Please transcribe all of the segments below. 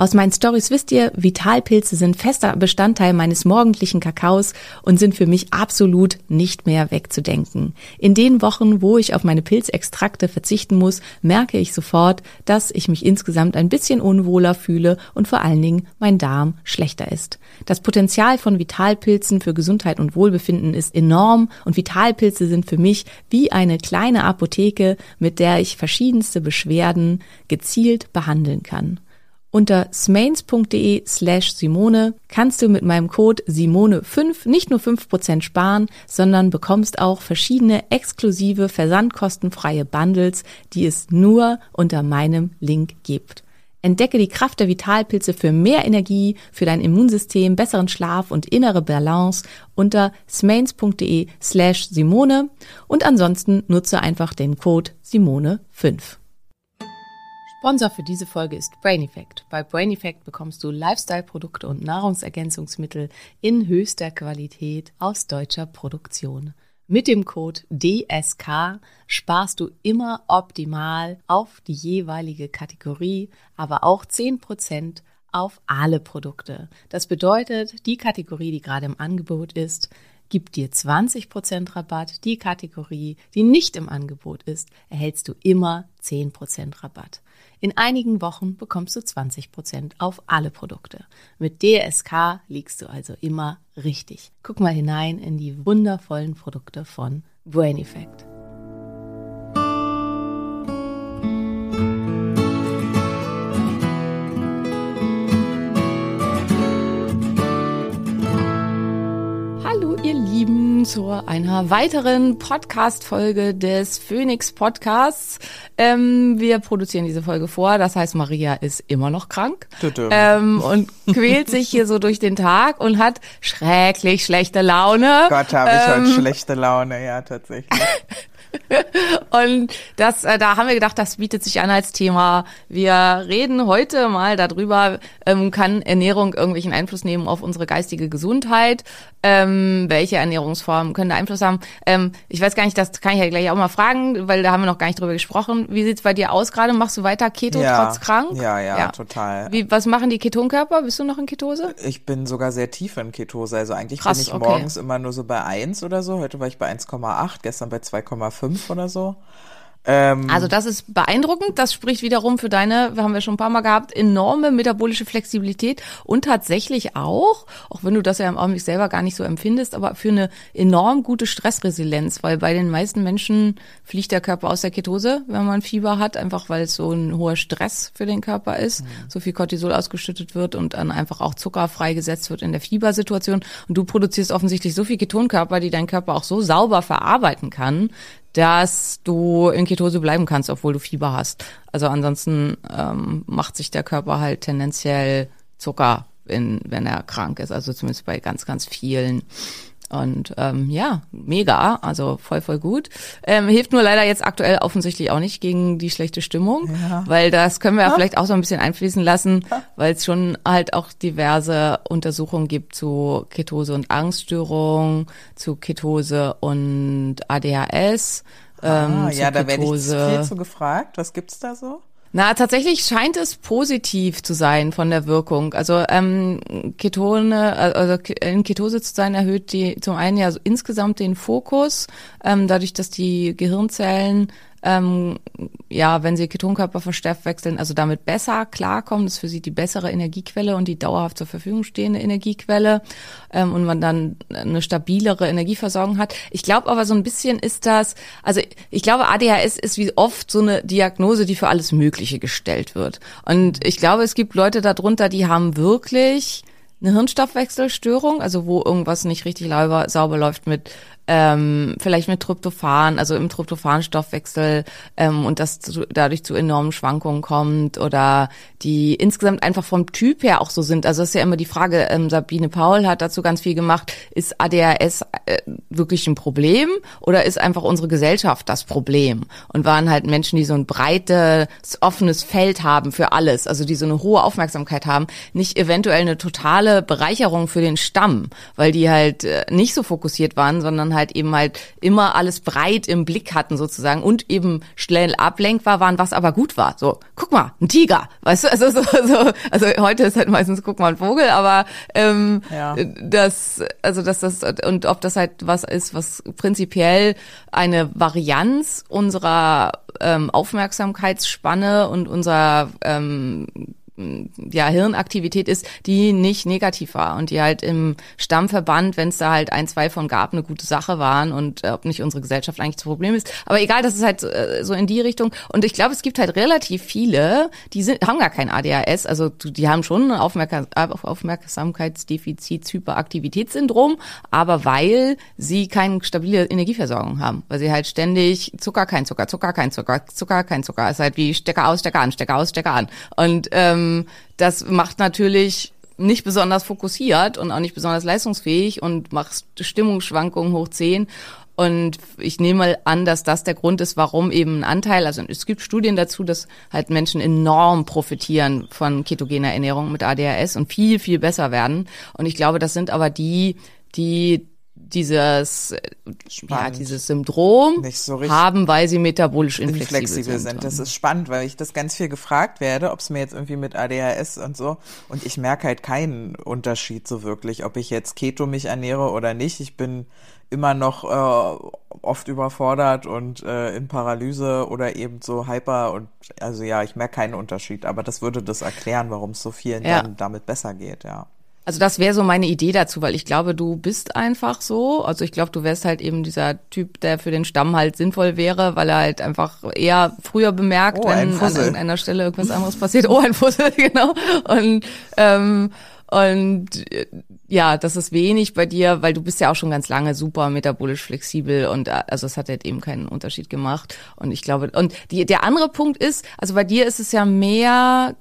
Aus meinen Stories wisst ihr, Vitalpilze sind fester Bestandteil meines morgendlichen Kakaos und sind für mich absolut nicht mehr wegzudenken. In den Wochen, wo ich auf meine Pilzextrakte verzichten muss, merke ich sofort, dass ich mich insgesamt ein bisschen unwohler fühle und vor allen Dingen mein Darm schlechter ist. Das Potenzial von Vitalpilzen für Gesundheit und Wohlbefinden ist enorm und Vitalpilze sind für mich wie eine kleine Apotheke, mit der ich verschiedenste Beschwerden gezielt behandeln kann. Unter smains.de slash Simone kannst du mit meinem Code Simone5 nicht nur 5% sparen, sondern bekommst auch verschiedene exklusive versandkostenfreie Bundles, die es nur unter meinem Link gibt. Entdecke die Kraft der Vitalpilze für mehr Energie, für dein Immunsystem, besseren Schlaf und innere Balance unter smains.de slash Simone und ansonsten nutze einfach den Code Simone5. Sponsor für diese Folge ist Brain Effect. Bei Brain Effect bekommst du Lifestyle-Produkte und Nahrungsergänzungsmittel in höchster Qualität aus deutscher Produktion. Mit dem Code DSK sparst du immer optimal auf die jeweilige Kategorie, aber auch 10% auf alle Produkte. Das bedeutet, die Kategorie, die gerade im Angebot ist, gibt dir 20% Rabatt. Die Kategorie, die nicht im Angebot ist, erhältst du immer 10% Rabatt. In einigen Wochen bekommst du 20% auf alle Produkte. Mit DSK liegst du also immer richtig. Guck mal hinein in die wundervollen Produkte von Brain Effect. Zu einer weiteren Podcast-Folge des Phoenix Podcasts. Ähm, wir produzieren diese Folge vor, das heißt Maria ist immer noch krank ähm, und quält sich hier so durch den Tag und hat schrecklich schlechte Laune. Gott, habe ich Ähm, heute schlechte Laune, ja, tatsächlich. Und das, äh, da haben wir gedacht, das bietet sich an als Thema. Wir reden heute mal darüber, ähm, kann Ernährung irgendwelchen Einfluss nehmen auf unsere geistige Gesundheit? Ähm, welche Ernährungsformen können da Einfluss haben? Ähm, ich weiß gar nicht, das kann ich ja gleich auch mal fragen, weil da haben wir noch gar nicht drüber gesprochen. Wie sieht's bei dir aus gerade? Machst du weiter Keto ja, trotz krank? Ja, ja, total. Wie, was machen die Ketonkörper? Bist du noch in Ketose? Ich bin sogar sehr tief in Ketose. Also eigentlich Krass, bin ich okay. morgens immer nur so bei 1 oder so. Heute war ich bei 1,8, gestern bei 2,5 oder so. Ähm, Also das ist beeindruckend. Das spricht wiederum für deine, wir haben wir schon ein paar Mal gehabt, enorme metabolische Flexibilität und tatsächlich auch, auch wenn du das ja im Augenblick selber gar nicht so empfindest, aber für eine enorm gute Stressresilienz, weil bei den meisten Menschen fliegt der Körper aus der Ketose, wenn man Fieber hat, einfach weil es so ein hoher Stress für den Körper ist, so viel Cortisol ausgeschüttet wird und dann einfach auch Zucker freigesetzt wird in der Fiebersituation. Und du produzierst offensichtlich so viel Ketonkörper, die dein Körper auch so sauber verarbeiten kann, dass du in Ketose bleiben kannst, obwohl du Fieber hast. Also ansonsten ähm, macht sich der Körper halt tendenziell Zucker, in, wenn er krank ist. Also zumindest bei ganz, ganz vielen. Und ähm, ja, mega, also voll, voll gut. Ähm, hilft nur leider jetzt aktuell offensichtlich auch nicht gegen die schlechte Stimmung, Ja. weil das können wir ja vielleicht auch so ein bisschen einfließen lassen, weil es schon halt auch diverse Untersuchungen gibt zu Ketose und Angststörung, zu Ketose und ADHS. ähm, ah, ja, da werde ich Ketose. viel zu gefragt. Was gibt's da so? Na, tatsächlich scheint es positiv zu sein von der Wirkung. Also ähm, Ketone, also in Ketose zu sein, erhöht die zum einen ja insgesamt den Fokus, ähm, dadurch, dass die Gehirnzellen ähm, ja, wenn sie Ketonkörper verstärkt wechseln, also damit besser klarkommen. Das ist für sie die bessere Energiequelle und die dauerhaft zur Verfügung stehende Energiequelle ähm, und man dann eine stabilere Energieversorgung hat. Ich glaube aber so ein bisschen ist das, also ich glaube ADHS ist wie oft so eine Diagnose, die für alles Mögliche gestellt wird. Und ich glaube, es gibt Leute darunter, die haben wirklich eine Hirnstoffwechselstörung, also wo irgendwas nicht richtig sauber, sauber läuft mit ähm, vielleicht mit Tryptophan, also im Tryptophan-Stoffwechsel ähm, und das zu, dadurch zu enormen Schwankungen kommt oder die insgesamt einfach vom Typ her auch so sind. Also das ist ja immer die Frage, ähm, Sabine Paul hat dazu ganz viel gemacht, ist ADHS äh, wirklich ein Problem oder ist einfach unsere Gesellschaft das Problem? Und waren halt Menschen, die so ein breites, offenes Feld haben für alles, also die so eine hohe Aufmerksamkeit haben, nicht eventuell eine totale Bereicherung für den Stamm, weil die halt äh, nicht so fokussiert waren, sondern halt eben halt immer alles breit im Blick hatten sozusagen und eben schnell ablenkbar waren, was aber gut war. So, guck mal, ein Tiger, weißt du, also so, so also heute ist halt meistens guck mal ein Vogel, aber ähm, Ja. das, also dass das und ob das halt was ist, was prinzipiell eine Varianz unserer ähm, Aufmerksamkeitsspanne und unserer ähm, ja, Hirnaktivität ist, die nicht negativ war und die halt im Stammverband, wenn es da halt ein, zwei von gab, eine gute Sache waren und äh, ob nicht unsere Gesellschaft eigentlich das Problem ist. Aber egal, das ist halt äh, so in die Richtung. Und ich glaube, es gibt halt relativ viele, die sind, haben gar kein ADHS, also die haben schon ein Aufmerksam Aufmerksamkeitsdefizit, Hyperaktivitätssyndrom, aber weil sie keine stabile Energieversorgung haben, weil sie halt ständig Zucker, kein Zucker, Zucker, kein Zucker, Zucker, kein Zucker, ist halt wie Stecker aus, Stecker an, Stecker aus, Stecker an. Und ähm, das macht natürlich nicht besonders fokussiert und auch nicht besonders leistungsfähig und macht Stimmungsschwankungen hoch 10. Und ich nehme mal an, dass das der Grund ist, warum eben ein Anteil, also es gibt Studien dazu, dass halt Menschen enorm profitieren von ketogener Ernährung mit ADHS und viel, viel besser werden. Und ich glaube, das sind aber die, die dieses, ja, dieses Syndrom so haben, weil sie metabolisch inflexibel, inflexibel sind. Das ist spannend, weil ich das ganz viel gefragt werde, ob es mir jetzt irgendwie mit ADHS und so. Und ich merke halt keinen Unterschied so wirklich, ob ich jetzt Keto mich ernähre oder nicht. Ich bin immer noch äh, oft überfordert und äh, in Paralyse oder eben so hyper und also ja, ich merke keinen Unterschied, aber das würde das erklären, warum es so vielen Ja. dann damit besser geht, ja. Also das wäre so meine Idee dazu, weil ich glaube, du bist einfach so. Also ich glaube, du wärst halt eben dieser Typ, der für den Stamm halt sinnvoll wäre, weil er halt einfach eher früher bemerkt, Oh, wenn an irgendeiner Stelle irgendwas anderes passiert. Oh, ein Fussel, genau. Und ähm, und äh, ja, das ist wenig bei dir, weil du bist ja auch schon ganz lange super metabolisch flexibel und äh, also es hat halt eben keinen Unterschied gemacht. Und ich glaube, und die, der andere Punkt ist, also bei dir ist es ja mehr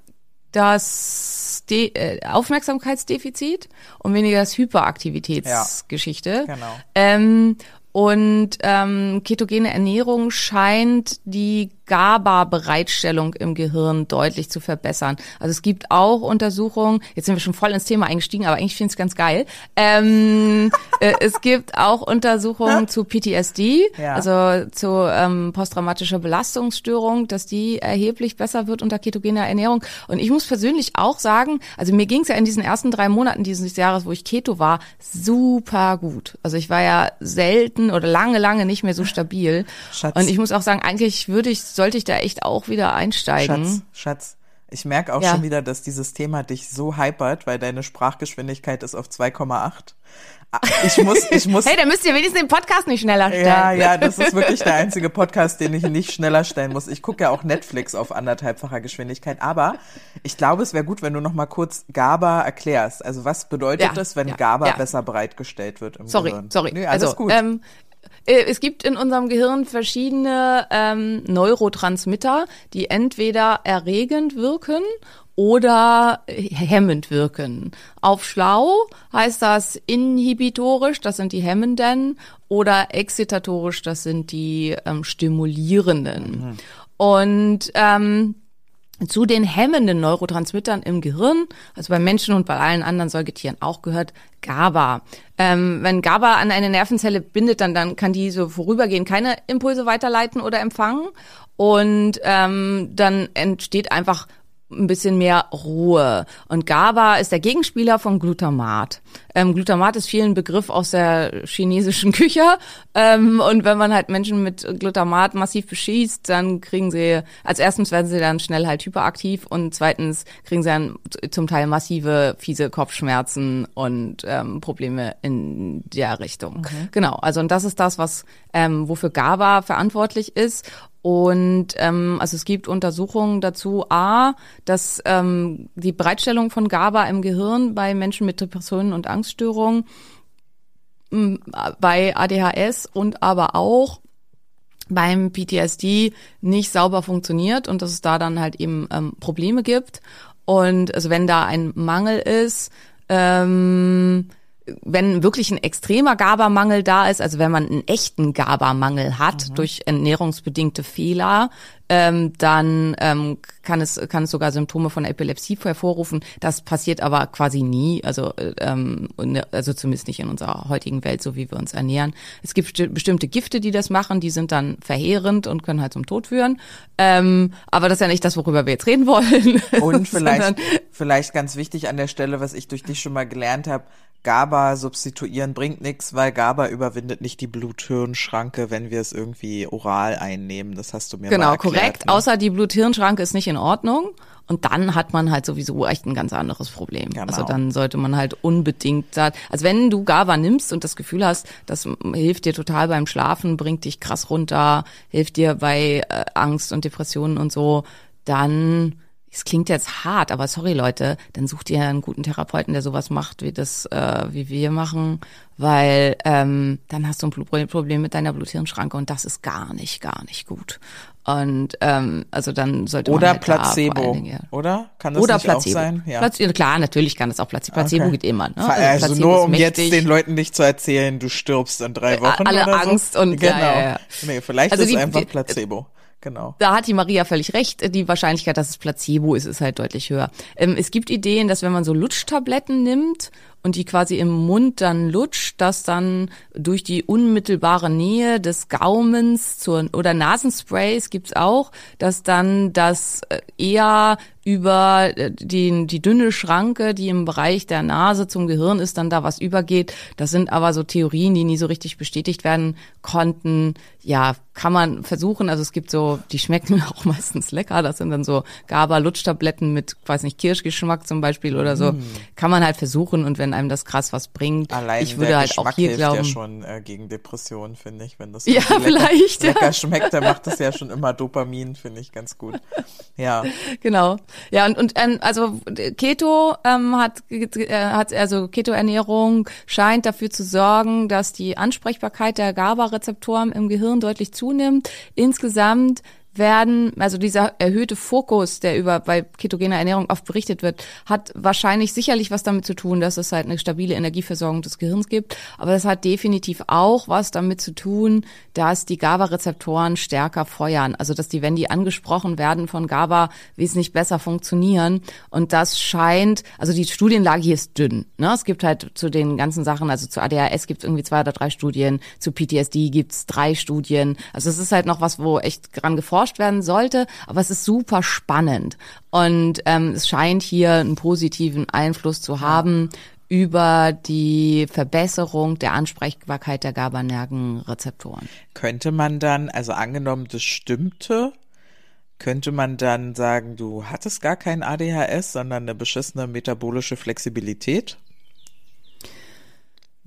das De äh, Aufmerksamkeitsdefizit und weniger das Hyperaktivitätsgeschichte. Ja, genau. Ähm, und ähm, ketogene Ernährung scheint die GABA-Bereitstellung im Gehirn deutlich zu verbessern. Also es gibt auch Untersuchungen, jetzt sind wir schon voll ins Thema eingestiegen, aber eigentlich finde ich es ganz geil. Ähm, äh, es gibt auch Untersuchungen zu PTSD, Ja. also zu ähm, posttraumatischer Belastungsstörung, dass die erheblich besser wird unter ketogener Ernährung. Und ich muss persönlich auch sagen, also mir ging es ja in diesen ersten drei Monaten dieses Jahres, wo ich Keto war, super gut. Also ich war ja selten oder lange, lange nicht mehr so stabil. Schatz. Und ich muss auch sagen, eigentlich würde ich, sollte ich da echt auch wieder einsteigen. Schatz, Schatz. Ich merke auch Ja. schon wieder, dass dieses Thema dich so hypert, weil deine Sprachgeschwindigkeit ist auf 2,8. Ah, Ich muss, ich muss. Hey, dann müsst ihr wenigstens den Podcast nicht schneller stellen. ja, ja, das ist wirklich der einzige Podcast, den ich nicht schneller stellen muss. Ich gucke ja auch Netflix auf anderthalbfacher Geschwindigkeit, aber ich glaube, es wäre gut, wenn du noch mal kurz GABA erklärst. Also was bedeutet Ja, das, wenn ja, GABA besser bereitgestellt wird im Sorry, Gehirn? sorry. Nee, alles also, gut. Ähm, äh, es gibt in unserem Gehirn verschiedene ähm, Neurotransmitter, die entweder erregend wirken oder hemmend wirken. Auf schlau heißt das inhibitorisch, das sind die hemmenden, oder excitatorisch, das sind die ähm, stimulierenden. Und ähm, zu den hemmenden Neurotransmittern im Gehirn, also bei Menschen und bei allen anderen Säugetieren auch gehört GABA. Ähm, wenn GABA an eine Nervenzelle bindet, dann, dann kann die so vorübergehend keine Impulse weiterleiten oder empfangen. Und ähm, dann entsteht einfach ein bisschen mehr Ruhe. Und GABA ist der Gegenspieler von Glutamat. Ähm, Glutamat ist vielen Begriff aus der chinesischen Küche. Ähm, und wenn man halt Menschen mit Glutamat massiv beschießt, dann kriegen sie, als erstens werden sie dann schnell halt hyperaktiv und zweitens kriegen sie dann zum Teil massive, fiese Kopfschmerzen und ähm, Probleme in der Richtung. Genau, also und das ist das, was ähm, wofür GABA verantwortlich ist. Und ähm, also es gibt Untersuchungen dazu, a, dass ähm, die Bereitstellung von GABA im Gehirn bei Menschen mit Depressionen und Angststörungen, m, bei ADHS und aber auch beim PTSD nicht sauber funktioniert und dass es da dann halt eben ähm, Probleme gibt. Und also wenn da ein Mangel ist, ähm, wenn wirklich ein extremer GABA-Mangel da ist, also wenn man einen echten GABA-Mangel hat durch ernährungsbedingte Fehler, ähm, dann ähm, kann es kann es sogar Symptome von Epilepsie hervorrufen. Das passiert aber quasi nie, also ähm, ne- also zumindest nicht in unserer heutigen Welt, so wie wir uns ernähren. Es gibt besti- bestimmte Gifte, die das machen, die sind dann verheerend und können halt zum Tod führen. Ähm, aber das ist ja nicht das, worüber wir jetzt reden wollen. Und vielleicht, vielleicht ganz wichtig an der Stelle, was ich durch dich schon mal gelernt habe, GABA substituieren bringt nichts, weil GABA überwindet nicht die Blut-Hirn-Schranke, wenn wir es irgendwie oral einnehmen. Das hast du mir Genau, mal erklärt. korrekt. ne? Außer die Blut-Hirn-Schranke ist nicht in Ordnung. Und dann hat man halt sowieso echt ein ganz anderes Problem. Genau. Also dann sollte man halt unbedingt da, also wenn du GABA nimmst und das Gefühl hast, das hilft dir total beim Schlafen, bringt dich krass runter, hilft dir bei äh, Angst und Depressionen und so, dann es klingt jetzt hart, aber sorry Leute, dann sucht ihr einen guten Therapeuten, der sowas macht, wie das, äh, wie wir machen, weil ähm, dann hast du ein Problem mit deiner Bluthirnschranke und das ist gar nicht, gar nicht gut. Und ähm, also dann sollte man Oder halt vor allen Placebo, Dingen, ja. oder? Kann das Oder nicht Placebo. auch sein? Ja. Plac- klar, natürlich kann das auch Placebo. Placebo Okay. geht immer. Ne? Also, Placebo nur um jetzt den Leuten nicht zu erzählen, du stirbst in drei Wochen alle oder so. Angst und- genau. ja, ja, ja. Nee, vielleicht Also ist die- einfach die- Placebo. Genau. Da hat die Maria völlig recht. Die Wahrscheinlichkeit, dass es Placebo ist, ist halt deutlich höher. Ähm, es gibt Ideen, dass wenn man so Lutschtabletten nimmt und die quasi im Mund dann lutscht, dass dann durch die unmittelbare Nähe des Gaumens zur, oder Nasensprays gibt's auch, dass dann das äh, eher über äh, die, die dünne Schranke, die im Bereich der Nase zum Gehirn ist, dann da was übergeht. Das sind aber so Theorien, die nie so richtig bestätigt werden konnten. Ja, kann man versuchen. Also es gibt so, die schmecken auch meistens lecker. Das sind dann so GABA-Lutschtabletten mit, weiß nicht, Kirschgeschmack zum Beispiel oder so. Kann man halt versuchen und wenn einem das krass was bringt. Allein ich würde der halt Geschmack auch hier hilft glauben. ja schon äh, gegen Depressionen, finde ich. Wenn das Ja, lecker, vielleicht, ja. lecker schmeckt, dann macht das ja schon immer Dopamin, finde ich ganz gut. Ja. Genau. Ja, und, und ähm, also Keto ähm, hat, äh, hat also Keto-Ernährung scheint dafür zu sorgen, dass die Ansprechbarkeit der GABA-Rezeptoren im Gehirn deutlich zunimmt. Insgesamt werden, also dieser erhöhte Fokus, der über bei ketogener Ernährung oft berichtet wird, hat wahrscheinlich sicherlich was damit zu tun, dass es halt eine stabile Energieversorgung des Gehirns gibt. Aber das hat definitiv auch was damit zu tun, dass die GABA-Rezeptoren stärker feuern. Also dass die, wenn die angesprochen werden von GABA, wesentlich besser funktionieren. Und das scheint, also die Studienlage hier ist dünn. Ne? Es gibt halt zu den ganzen Sachen, also zu ADHS gibt es irgendwie zwei oder drei Studien, zu PTSD gibt es drei Studien. Also es ist halt noch was, wo echt dran geforscht werden sollte, aber es ist super spannend. Und ähm, es scheint hier einen positiven Einfluss zu haben über die Verbesserung der Ansprechbarkeit der GABA-Nervenrezeptoren. Könnte man dann, also angenommen, das stimmte, könnte man dann sagen, du hattest gar kein ADHS, sondern eine beschissene metabolische Flexibilität?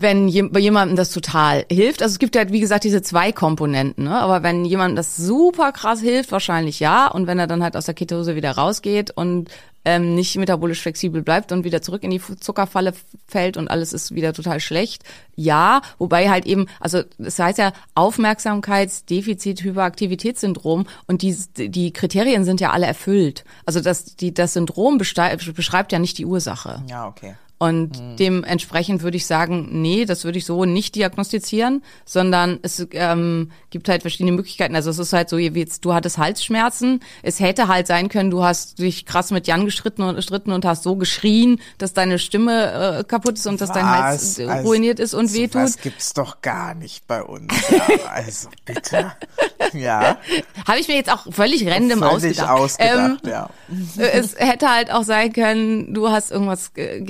Wenn jemandem das total hilft. Also es gibt ja, wie gesagt, diese zwei Komponenten, ne? aber wenn jemandem das super krass hilft, wahrscheinlich ja. Und wenn er dann halt aus der Ketose wieder rausgeht und ähm, nicht metabolisch flexibel bleibt und wieder zurück in die Zuckerfalle fällt und alles ist wieder total schlecht, ja. Wobei halt eben, also das heißt ja Aufmerksamkeitsdefizit, Hyperaktivitätssyndrom und die, die Kriterien sind ja alle erfüllt. Also das, die, das Syndrom beschreibt ja nicht die Ursache. Ja, okay. Und dementsprechend würde ich sagen, nee, das würde ich so nicht diagnostizieren, sondern es ähm, gibt halt verschiedene Möglichkeiten. Also es ist halt so, wie jetzt, du hattest Halsschmerzen. Es hätte halt sein können, du hast dich krass mit Jan gestritten und, gestritten und hast so geschrien, dass deine Stimme äh, kaputt ist und dass dein Hals äh, Also, ruiniert ist und so wehtut. Was gibt's doch gar nicht bei uns. Ja, also bitte. Ja. Habe ich mir jetzt auch völlig random Völlig ausgedacht. ausgedacht, Ähm, ja. es hätte halt auch sein können, du hast irgendwas ge-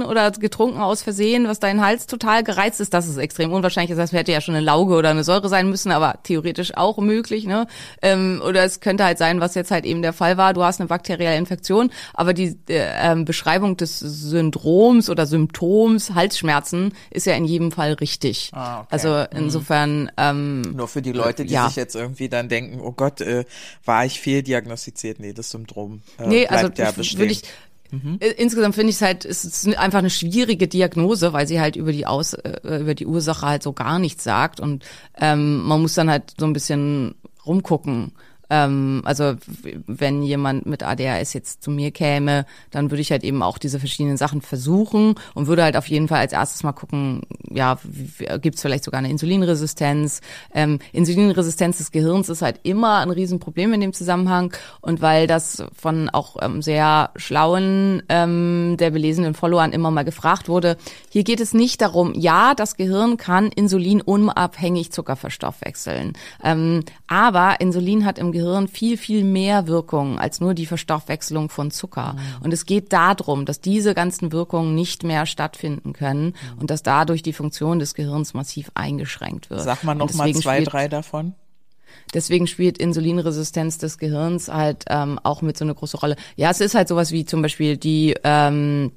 gegessen oder getrunken aus Versehen, was deinen Hals total gereizt ist. Das ist extrem unwahrscheinlich. Das heißt, hätte ja schon eine Lauge oder eine Säure sein müssen, aber theoretisch auch möglich. Ne? Ähm, oder es könnte halt sein, was jetzt halt eben der Fall war. Du hast eine bakterielle Infektion, aber die äh, ähm, Beschreibung des Syndroms oder Symptoms Halsschmerzen ist ja in jedem Fall richtig. Ah, okay. Also insofern ähm, Nur für die Leute, die Ja. sich jetzt irgendwie dann denken, oh Gott, äh, war ich fehldiagnostiziert? Nee, das Syndrom äh, Nee, bleibt also ja ich- bestehen. Ich äh, insgesamt finde ich es halt es ist einfach eine schwierige Diagnose, weil sie halt über die Aus äh, über die Ursache halt so gar nichts sagt und ähm, man muss dann halt so ein bisschen rumgucken. Ähm, also wenn jemand mit ADHS jetzt zu mir käme, dann würde ich halt eben auch diese verschiedenen Sachen versuchen und würde halt auf jeden Fall als erstes mal gucken, ja, gibt es vielleicht sogar eine Insulinresistenz. Ähm, Insulinresistenz des Gehirns ist halt immer ein Riesenproblem in dem Zusammenhang und weil das von auch ähm, sehr schlauen, ähm, der belesenen Followern immer mal gefragt wurde, hier geht es nicht darum, ja, das Gehirn kann Insulin unabhängig Zucker verstoffwechseln, ähm, aber Insulin hat im Gehirn viel, viel mehr Wirkungen als nur die Verstoffwechselung von Zucker. Und es geht darum, dass diese ganzen Wirkungen nicht mehr stattfinden können und dass dadurch die Funktion des Gehirns massiv eingeschränkt wird. Sag mal noch Und mal deswegen zwei, drei davon. Deswegen spielt Insulinresistenz des Gehirns halt ähm, auch mit so eine große Rolle. Ja, es ist halt sowas wie zum Beispiel die ähm,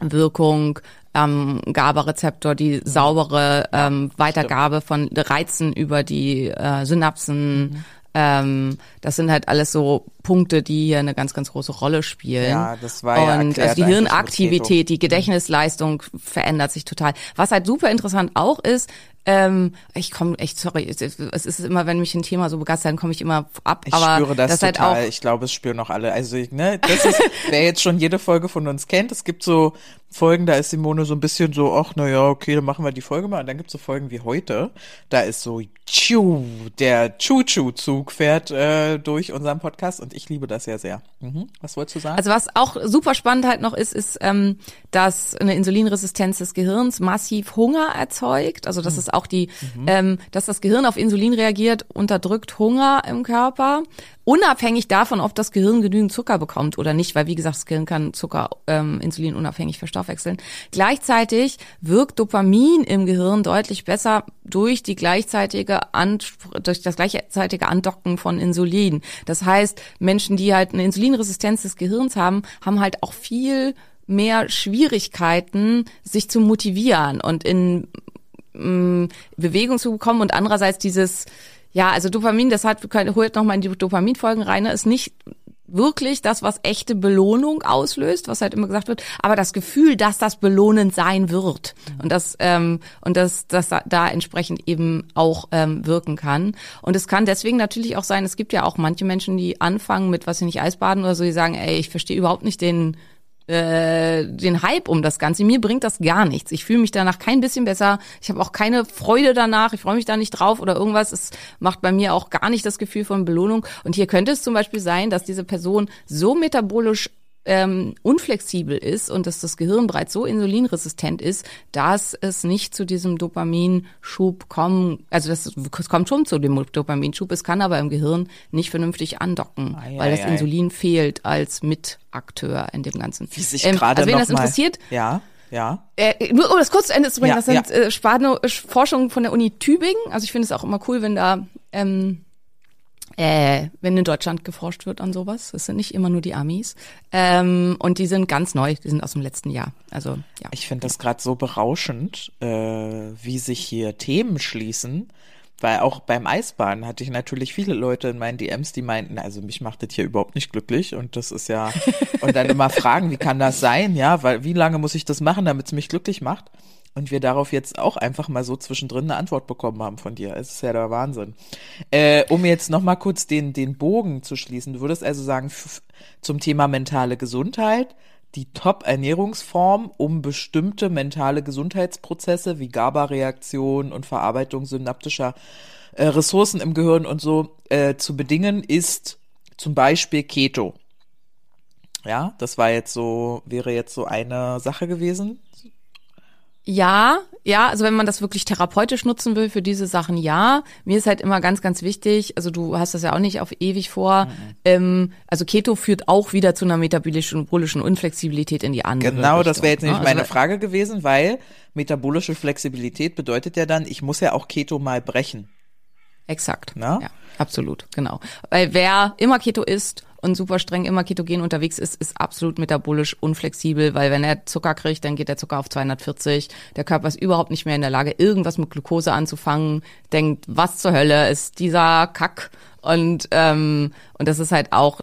Wirkung am GABA-Rezeptor, die saubere ähm, Weitergabe von Reizen über die äh, Synapsen. Ähm, das sind halt alles so Punkte, die hier eine ganz, ganz große Rolle spielen. Ja, das war ja Und also die Hirnaktivität, die Gedächtnisleistung verändert sich total. Was halt super interessant auch ist, ähm, ich komme echt, sorry, es ist immer, wenn mich ein Thema so begeistert, dann komme ich immer ab. Ich aber spüre das, das halt total. auch ich glaube, es spüren auch alle. Also, ne, das ist, wer jetzt schon jede Folge von uns kennt, es gibt so Folgen, da ist Simone so ein bisschen so, ach, na ja, okay, dann machen wir die Folge mal. Und dann gibt's so Folgen wie heute. Da ist so, tschu, der Choo-Choo-Zug fährt äh, durch unseren Podcast und ich liebe das ja sehr. Mhm. Was wolltest du sagen? Also was auch super spannend halt noch ist, ist, ähm, dass eine Insulinresistenz des Gehirns massiv Hunger erzeugt. Also das ist auch die, ähm, dass das Gehirn auf Insulin reagiert, unterdrückt Hunger im Körper, unabhängig davon, ob das Gehirn genügend Zucker bekommt oder nicht, weil wie gesagt, das Gehirn kann Zucker, ähm, Insulin unabhängig verstoffwechseln. Gleichzeitig wirkt Dopamin im Gehirn deutlich besser durch die gleichzeitige An durch das gleichzeitige Andocken von Insulin. Das heißt, Menschen, die halt eine Insulinresistenz des Gehirns haben, haben halt auch viel mehr Schwierigkeiten, sich zu motivieren und in mh, Bewegung zu bekommen und andererseits dieses, ja, also Dopamin, das hat, holt nochmal in die Dopaminfolgen rein, ne, ist nicht wirklich das, was echte Belohnung auslöst, was halt immer gesagt wird, aber das Gefühl, dass das belohnend sein wird und das ähm, und das das da- da entsprechend eben auch ähm, wirken kann. Und es kann deswegen natürlich auch sein, es gibt ja auch manche Menschen, die anfangen mit was sie nicht Eisbaden oder so, die sagen, ey, ich verstehe überhaupt nicht den äh, den Hype um das Ganze. Mir bringt das gar nichts. Ich fühle mich danach kein bisschen besser. Ich habe auch keine Freude danach. Ich freue mich da nicht drauf oder irgendwas. Es macht bei mir auch gar nicht das Gefühl von Belohnung. Und hier könnte es zum Beispiel sein, dass diese Person so metabolisch ähm, unflexibel ist und dass das Gehirn bereits so insulinresistent ist, dass es nicht zu diesem Dopaminschub kommen, also das, es kommt schon zu dem Dopaminschub, es kann aber im Gehirn nicht vernünftig andocken, Ei, weil ei, das ei. Insulin fehlt als Mitakteur in dem Ganzen. Wie sich Ähm, gerade also wen noch das mal, interessiert, Ja, ja. äh, nur um das kurz zu Ende zu bringen, Ja, das sind ja. äh, Spano Forschungen von der Uni Tübingen. Also ich finde es auch immer cool, wenn da ähm, äh, wenn in Deutschland geforscht wird an sowas. Es sind nicht immer nur die Amis. Ähm, und die sind ganz neu, die sind aus dem letzten Jahr. Also ja. Ich finde das gerade so berauschend, äh, wie sich hier Themen schließen. Weil auch beim Eisbahn hatte ich natürlich viele Leute in meinen DMs, die meinten, also mich macht das hier überhaupt nicht glücklich und das ist ja, und dann immer fragen, wie kann das sein, ja, weil wie lange muss ich das machen, damit es mich glücklich macht? Und wir darauf jetzt auch einfach mal so zwischendrin eine Antwort bekommen haben von dir. Es ist ja der Wahnsinn. Äh, um jetzt noch mal kurz den, den Bogen zu schließen, du würdest also sagen, zum Thema mentale Gesundheit, die Top-Ernährungsform, um bestimmte mentale Gesundheitsprozesse wie GABA-Reaktion und Verarbeitung synaptischer äh, Ressourcen im Gehirn und so äh, zu bedingen, ist zum Beispiel Keto. Ja, das war jetzt so, wäre jetzt so eine Sache gewesen. Ja, ja, also wenn man das wirklich therapeutisch nutzen will für diese Sachen, ja. Mir ist halt immer ganz, ganz wichtig, also du hast das ja auch nicht auf ewig vor, ähm, also Keto führt auch wieder zu einer metabolischen bolischen Unflexibilität in die andere Genau, das Richtung, wäre jetzt ne? nämlich Also meine Frage gewesen, weil metabolische Flexibilität bedeutet ja dann, ich muss ja auch Keto mal brechen. Exakt. Na? Ja, absolut, genau. Weil wer immer Keto isst und super streng immer ketogen unterwegs ist, ist absolut metabolisch unflexibel, weil wenn er Zucker kriegt, dann geht der Zucker auf 240. Der Körper ist überhaupt nicht mehr in der Lage, irgendwas mit Glucose anzufangen. Denkt, was zur Hölle ist dieser Kack? Und ähm, und das ist halt auch,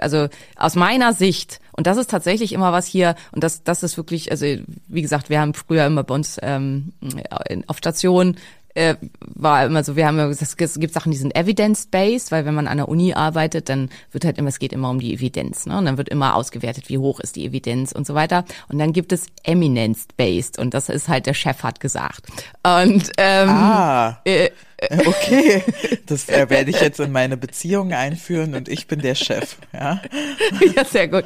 also aus meiner Sicht und das ist tatsächlich immer was hier und das das ist wirklich, also wie gesagt, wir haben früher immer bei uns ähm, auf Station äh, war immer so, wir haben immer gesagt, es gibt Sachen, die sind evidence-based, weil wenn man an der Uni arbeitet, dann wird halt immer, es geht immer um die Evidenz, ne? Und dann wird immer ausgewertet, wie hoch ist die Evidenz und so weiter. Und dann gibt es eminence-based und das ist halt, der Chef hat gesagt. Und ähm, Ah, äh, okay. Das äh, werde ich jetzt in meine Beziehung einführen und ich bin der Chef. Ja. ja, sehr gut.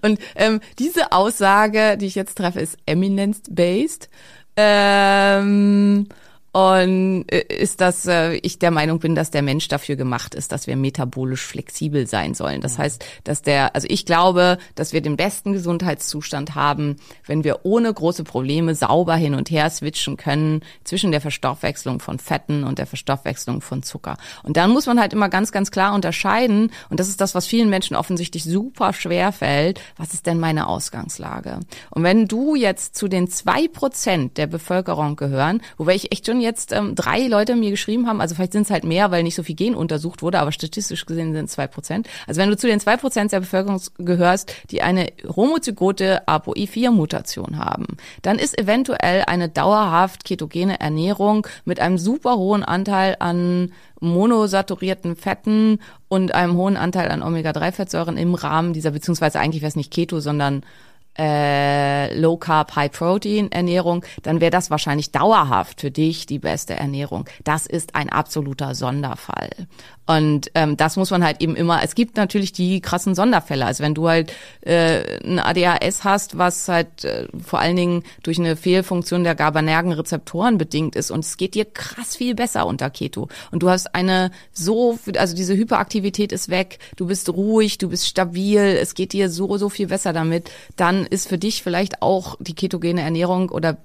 Und ähm, diese Aussage, die ich jetzt treffe, ist eminence-based. Ähm, und äh, ist, dass äh, ich der Meinung bin, dass der Mensch dafür gemacht ist, dass wir metabolisch flexibel sein sollen. Das heißt, dass der, also ich glaube, dass wir den besten Gesundheitszustand haben, wenn wir ohne große Probleme sauber hin und her switchen können zwischen der Verstoffwechslung von Fetten und der Verstoffwechslung von Zucker. Und dann muss man halt immer ganz, ganz klar unterscheiden, und das ist das, was vielen Menschen offensichtlich super schwer fällt, was ist denn meine Ausgangslage? Und wenn du jetzt zu den zwei Prozent der Bevölkerung gehören, wobei ich echt schon jetzt ähm, drei Leute mir geschrieben haben, also vielleicht sind es halt mehr, weil nicht so viel Gen untersucht wurde, aber statistisch gesehen sind es zwei Prozent. Also wenn du zu den zwei Prozent der Bevölkerung gehörst, die eine homozygote ApoE4-Mutation haben, dann ist eventuell eine dauerhaft ketogene Ernährung mit einem super hohen Anteil an monosaturierten Fetten und einem hohen Anteil an Omega-3-Fettsäuren im Rahmen dieser, beziehungsweise eigentlich wäre es nicht Keto, sondern äh, Low Carb, High Protein Ernährung, dann wäre das wahrscheinlich dauerhaft für dich die beste Ernährung. Das ist ein absoluter Sonderfall. Und ähm, das muss man halt eben immer, es gibt natürlich die krassen Sonderfälle. Also wenn du halt äh, ein ADHS hast, was halt äh, vor allen Dingen durch eine Fehlfunktion der GABAergen Rezeptoren bedingt ist und es geht dir krass viel besser unter Keto. Und du hast eine so, also diese Hyperaktivität ist weg, du bist ruhig, du bist stabil, es geht dir so, so viel besser damit, dann ist für dich vielleicht auch die ketogene Ernährung oder,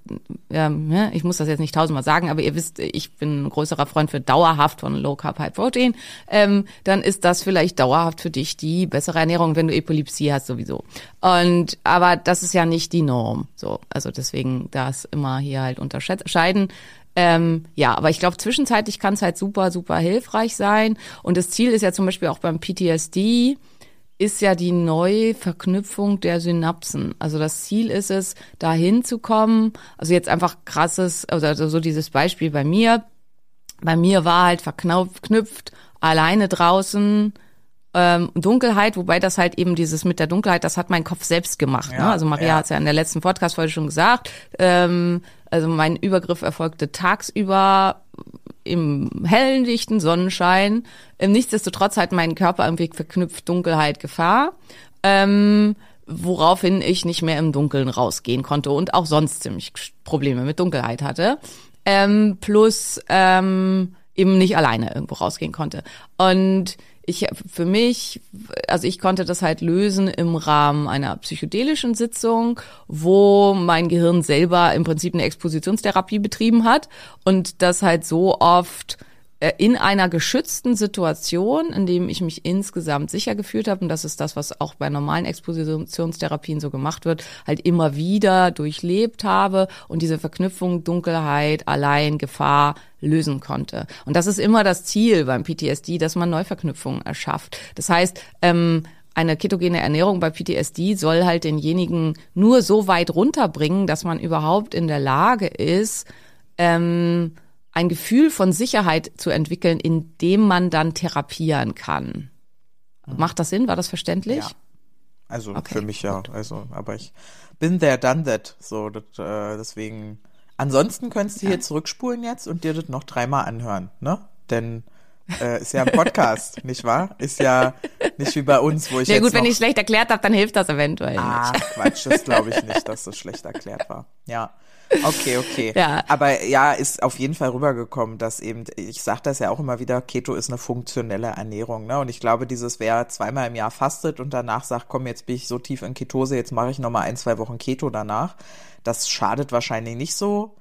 ähm, ja, ich muss das jetzt nicht tausendmal sagen, aber ihr wisst, ich bin ein größerer Freund für dauerhaft von Low Carb, High Protein ähm, dann ist das vielleicht dauerhaft für dich die bessere Ernährung, wenn du Epilepsie hast sowieso. Und aber das ist ja nicht die Norm. So, also deswegen das immer hier halt unterscheiden. Ähm, ja, aber ich glaube, zwischenzeitlich kann es halt super, super hilfreich sein. Und das Ziel ist ja zum Beispiel auch beim PTSD, ist ja die Neuverknüpfung der Synapsen. Also das Ziel ist es, da hinzukommen. Also jetzt einfach krasses, also so dieses Beispiel bei mir. Bei mir war halt verknüpft alleine draußen ähm, Dunkelheit, wobei das halt eben dieses mit der Dunkelheit, das hat mein Kopf selbst gemacht. Ja, ne? Also Maria ja. hat es ja in der letzten Podcast-Folge schon gesagt. Ähm, also mein Übergriff erfolgte tagsüber im hellen, dichten Sonnenschein. Ähm, nichtsdestotrotz hat mein Körper irgendwie verknüpft Dunkelheit, Gefahr. Ähm, woraufhin ich nicht mehr im Dunkeln rausgehen konnte und auch sonst ziemlich Probleme mit Dunkelheit hatte. Ähm, plus ähm, eben nicht alleine irgendwo rausgehen konnte. Und ich für mich, also ich konnte das halt lösen im Rahmen einer psychedelischen Sitzung, wo mein Gehirn selber im Prinzip eine Expositionstherapie betrieben hat und das halt so oft in einer geschützten Situation, in dem ich mich insgesamt sicher gefühlt habe, und das ist das, was auch bei normalen Expositionstherapien so gemacht wird, halt immer wieder durchlebt habe und diese Verknüpfung Dunkelheit, allein, Gefahr lösen konnte. Und das ist immer das Ziel beim PTSD, dass man Neuverknüpfungen erschafft. Das heißt, ähm, eine ketogene Ernährung bei PTSD soll halt denjenigen nur so weit runterbringen, dass man überhaupt in der Lage ist, ähm, ein Gefühl von Sicherheit zu entwickeln, indem man dann therapieren kann. Macht das Sinn? War das verständlich? Ja. Also Okay, für mich ja. Also, aber ich bin there, done that. So, das, äh, deswegen. Ansonsten könntest du hier zurückspulen jetzt und dir das noch dreimal anhören, ne? Denn Äh, ist ja ein Podcast, nicht wahr? Ist ja nicht wie bei uns, wo ich Ja jetzt gut, wenn ich schlecht erklärt habe, dann hilft das eventuell Ah, nicht. Quatsch, das glaube ich nicht, dass das schlecht erklärt war. Ja. Okay, okay. Ja. Aber ja, ist auf jeden Fall rübergekommen, dass eben, ich sage das ja auch immer wieder, Keto ist eine funktionelle Ernährung. Ne? Und ich glaube, dieses, wer zweimal im Jahr fastet und danach sagt, komm, jetzt bin ich so tief in Ketose, jetzt mache ich nochmal ein, zwei Wochen Keto danach, das schadet wahrscheinlich nicht so.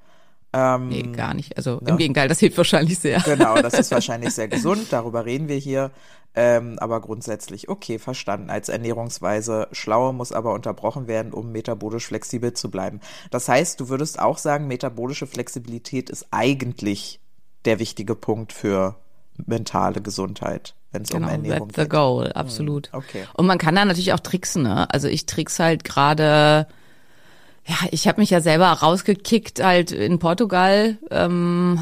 Ähm, Nee, gar nicht. Also im Gegenteil, das hilft wahrscheinlich sehr. Genau, das ist wahrscheinlich sehr gesund, darüber reden wir hier. Ähm, aber grundsätzlich, okay, verstanden. Als Ernährungsweise schlauer muss aber unterbrochen werden, um metabolisch flexibel zu bleiben. Das heißt, du würdest auch sagen, metabolische Flexibilität ist eigentlich der wichtige Punkt für mentale Gesundheit, wenn es um Genau, Ernährung that's the geht. goal, absolut. okay. Und man kann da natürlich auch tricksen, ne? Also ich trickse halt gerade, ja, ich habe mich ja selber rausgekickt halt in Portugal. Ähm,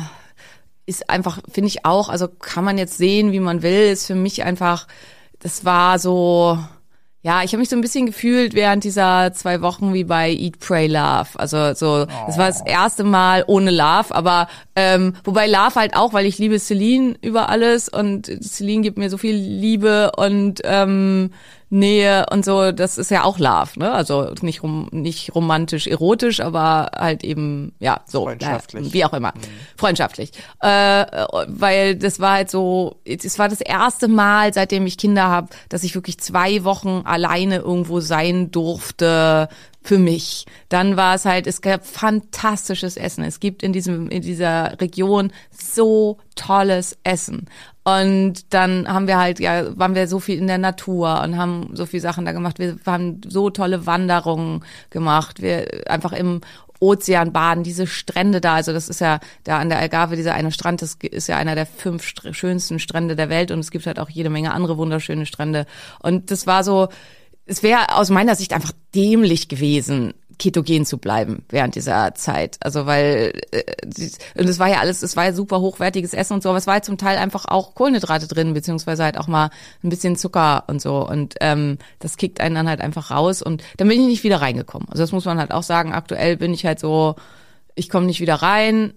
ist einfach, finde ich auch, also kann man jetzt sehen, wie man will, ist für mich einfach, das war so, ja, ich habe mich so ein bisschen gefühlt während dieser zwei Wochen wie bei Eat, Pray, Love. Also so, das war das erste Mal ohne Love, aber ähm, wobei Love halt auch, weil ich liebe Celine über alles und Celine gibt mir so viel Liebe und ähm, Nähe und so, das ist ja auch Love, ne? Also nicht rom nicht romantisch erotisch, aber halt eben ja so Freundschaftlich. äh, wie auch immer freundschaftlich, äh, weil das war halt so, es war das erste Mal, seitdem ich Kinder habe, dass ich wirklich zwei Wochen alleine irgendwo sein durfte für mich. Dann war es halt, es gab fantastisches Essen. Es gibt in diesem in dieser Region so tolles Essen. Und dann haben wir halt, ja, waren wir so viel in der Natur und haben so viel Sachen da gemacht. Wir haben so tolle Wanderungen gemacht. Wir einfach im Ozean baden, diese Strände da, also das ist ja da an der Algarve, dieser eine Strand, das ist ja einer der fünf str schönsten Strände der Welt und es gibt halt auch jede Menge andere wunderschöne Strände. Und das war so, es wäre aus meiner Sicht einfach dämlich gewesen, ketogen zu bleiben während dieser Zeit. Also weil äh, und es war ja alles, es war ja super hochwertiges Essen und so, aber es war halt zum Teil einfach auch Kohlenhydrate drin, beziehungsweise halt auch mal ein bisschen Zucker und so. Und ähm, das kickt einen dann halt einfach raus und dann bin ich nicht wieder reingekommen. Also das muss man halt auch sagen. Aktuell bin ich halt so, ich komme nicht wieder rein.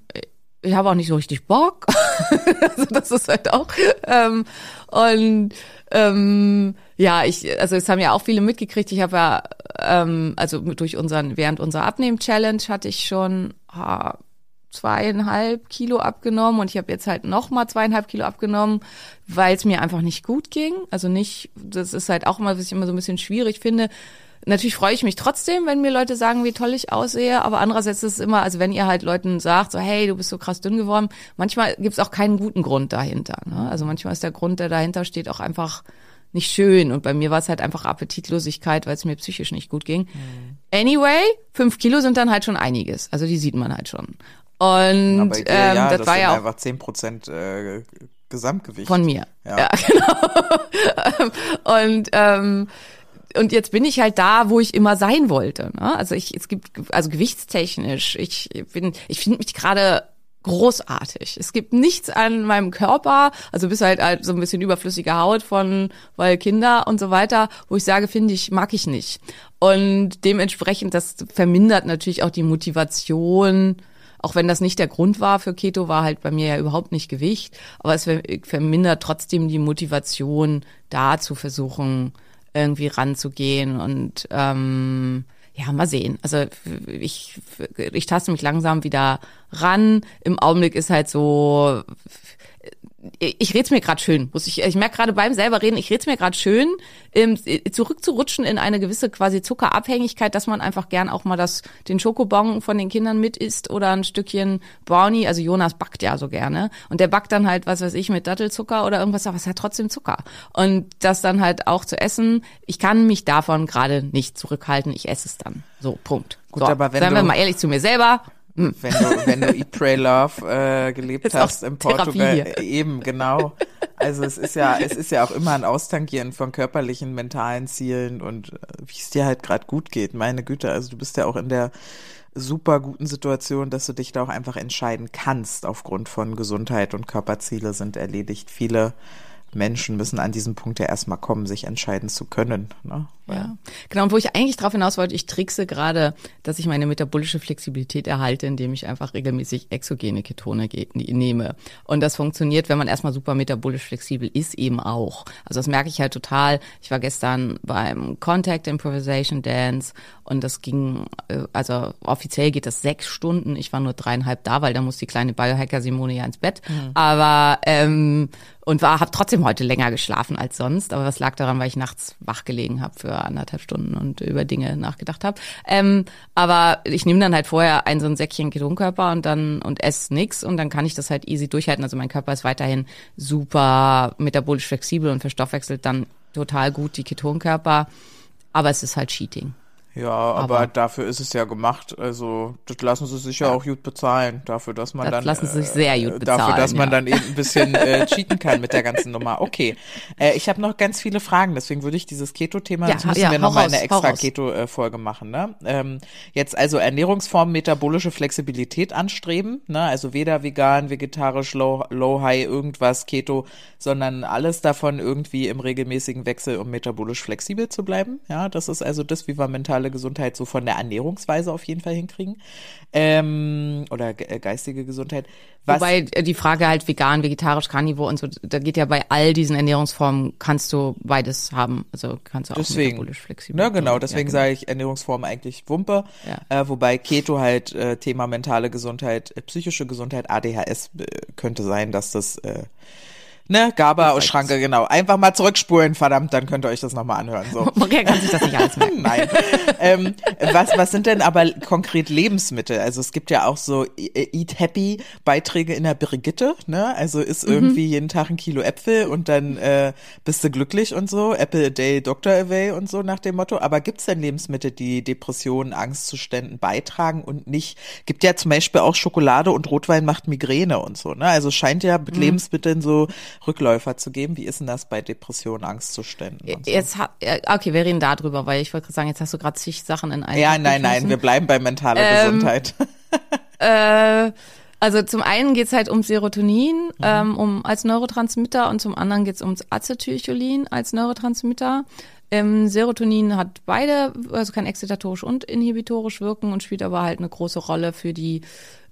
Ich habe auch nicht so richtig Bock. also das ist halt auch. Ähm, und ähm, ja, ich, also es haben ja auch viele mitgekriegt. Ich habe ja, ähm, also durch unseren, während unserer Abnehmen-Challenge hatte ich schon ah, zweieinhalb Kilo abgenommen und ich habe jetzt halt noch mal zweieinhalb Kilo abgenommen, weil es mir einfach nicht gut ging. Also nicht, das ist halt auch immer, was ich immer so ein bisschen schwierig finde. Natürlich freue ich mich trotzdem, wenn mir Leute sagen, wie toll ich aussehe, aber andererseits ist es immer, also wenn ihr halt Leuten sagt, so hey, du bist so krass dünn geworden, manchmal gibt es auch keinen guten Grund dahinter. Ne? Also manchmal ist der Grund, der dahinter steht, auch einfach nicht schön. Und bei mir war es halt einfach Appetitlosigkeit, weil es mir psychisch nicht gut ging. Anyway, fünf Kilo sind dann halt schon einiges. Also die sieht man halt schon. Und Aber ähm, ja, das, das, war ja auch einfach 10 Prozent äh, Gesamtgewicht. von mir. Ja. Ja, genau. und ähm, und jetzt bin ich halt da, wo ich immer sein wollte. Ne? Also ich, es gibt, also gewichtstechnisch, ich bin, ich finde mich gerade großartig. Es gibt nichts an meinem Körper, also bis halt, halt so ein bisschen überflüssige Haut von, weil Kinder und so weiter, wo ich sage, finde ich, mag ich nicht. Und dementsprechend, das vermindert natürlich auch die Motivation, auch wenn das nicht der Grund war für Keto, war halt bei mir ja überhaupt nicht Gewicht, aber es ver- vermindert trotzdem die Motivation, da zu versuchen, irgendwie ranzugehen und ähm, ja, mal sehen. Also ich, ich taste mich langsam wieder ran. Im Augenblick ist halt so, ich red's mir gerade schön, muss ich. Ich merke gerade beim selber reden, ich red's mir gerade schön, ähm, zurückzurutschen in eine gewisse quasi Zuckerabhängigkeit, dass man einfach gern auch mal das den Schokobon von den Kindern mit isst oder ein Stückchen Brownie. Also Jonas backt ja so gerne und der backt dann halt was weiß ich mit Dattelzucker oder irgendwas, aber es hat trotzdem Zucker und das dann halt auch zu essen. Ich kann mich davon gerade nicht zurückhalten. Ich esse es dann. So Punkt. Gut, so, aber wenn seien wir mal ehrlich zu mir selber. Wenn du, wenn du Eat, Pray, Love äh, gelebt Ist hast in Portugal, äh, eben genau. Also es ist ja, es ist ja auch immer ein Austangieren von körperlichen, mentalen Zielen und äh, wie es dir halt gerade gut geht. Meine Güte, also du bist ja auch in der super guten Situation, dass du dich da auch einfach entscheiden kannst aufgrund von Gesundheit und Körperziele sind erledigt. Viele Menschen müssen an diesem Punkt ja erstmal kommen, sich entscheiden zu können. Ne? Ja. Genau, und wo ich eigentlich drauf hinaus wollte, ich trickse gerade, dass ich meine metabolische Flexibilität erhalte, indem ich einfach regelmäßig exogene Ketone ge- nehme. Und das funktioniert, wenn man erstmal super metabolisch flexibel ist, eben auch. Also das merke ich halt total. Ich war gestern beim Contact Improvisation Dance und das ging, äh, also offiziell geht das sechs Stunden. Ich war nur dreieinhalb da, weil da muss die kleine Biohacker Simone ja ins Bett. Aber ähm, und war habe trotzdem heute länger geschlafen als sonst. Aber was lag daran, weil ich nachts wach gelegen habe für anderthalb Stunden und über Dinge nachgedacht habe. Ähm, aber ich nehme dann halt vorher ein so ein Säckchen Ketonkörper und dann und esse nix und dann kann ich das halt easy durchhalten. Also mein Körper ist weiterhin super metabolisch flexibel und verstoffwechselt dann total gut die Ketonkörper. Aber es ist halt Cheating. Ja, aber, Aber- dafür ist es ja gemacht. Also das lassen sie sich ja, auch gut bezahlen, dafür, dass man Das dann lassen sie sich äh, sehr gut dafür, dass bezahlen, man ja. dann eben ein bisschen äh, cheaten kann mit der ganzen Nummer. Okay, äh, ich habe noch ganz viele Fragen, deswegen würde ich dieses Keto-Thema, Ja, das müssen ja, wir hau noch mal raus, eine extra. Keto-Folge machen. Ne? Ähm, jetzt also Ernährungsform, metabolische Flexibilität anstreben, ne? also weder vegan, vegetarisch, low, low, high, irgendwas, Keto, sondern alles davon irgendwie im regelmäßigen Wechsel, um metabolisch flexibel zu bleiben. Ja, das ist also das, wie wir mentale Gesundheit so von der Ernährungsweise auf jeden Fall hinkriegen. Ähm, oder ge- äh, geistige Gesundheit. Was, Wobei äh, die Frage halt vegan, vegetarisch, Carnivore und so, da geht ja bei all diesen Ernährungsformen kannst du beides haben. Also kannst du auch Deswegen, metabolisch flexibel. ne, genau, deswegen ja, genau. sage ich Ernährungsform eigentlich Wumpe, Ja. äh, wobei Keto halt äh, Thema mentale Gesundheit, äh, psychische Gesundheit, ADHS äh, könnte sein, dass das äh, ne, GABA aus Schranke, genau. Einfach mal zurückspulen, verdammt, dann könnt ihr euch das nochmal anhören. So. Maria kann sich das nicht alles merken. Nein. ähm, was, was sind denn aber konkret Lebensmittel? Also es gibt ja auch so äh, Eat Happy Beiträge in der Brigitte, ne? Also isst Mhm. irgendwie jeden Tag ein Kilo Äpfel und dann äh, bist du glücklich und so. Apple a day, Doctor away und so nach dem Motto. Aber gibt's denn Lebensmittel, die Depressionen, Angstzuständen beitragen und nicht? Gibt ja zum Beispiel auch Schokolade und Rotwein macht Migräne und so, ne? Also scheint ja Mhm. mit Lebensmitteln so Rückläufer zu geben. Wie ist denn das bei Depressionen, Angstzuständen so? Jetzt ja, okay, wir reden da drüber, weil ich wollte gerade sagen, jetzt hast du gerade zig Sachen in einem. Ja, nein, nein, wir bleiben bei mentaler Ähm, Gesundheit. Äh, also zum einen geht's halt um Serotonin Mhm. ähm, um als Neurotransmitter und zum anderen geht's ums Acetylcholin als Neurotransmitter. Ähm, Serotonin hat beide, also kann exzitatorisch und inhibitorisch wirken und spielt aber halt eine große Rolle für die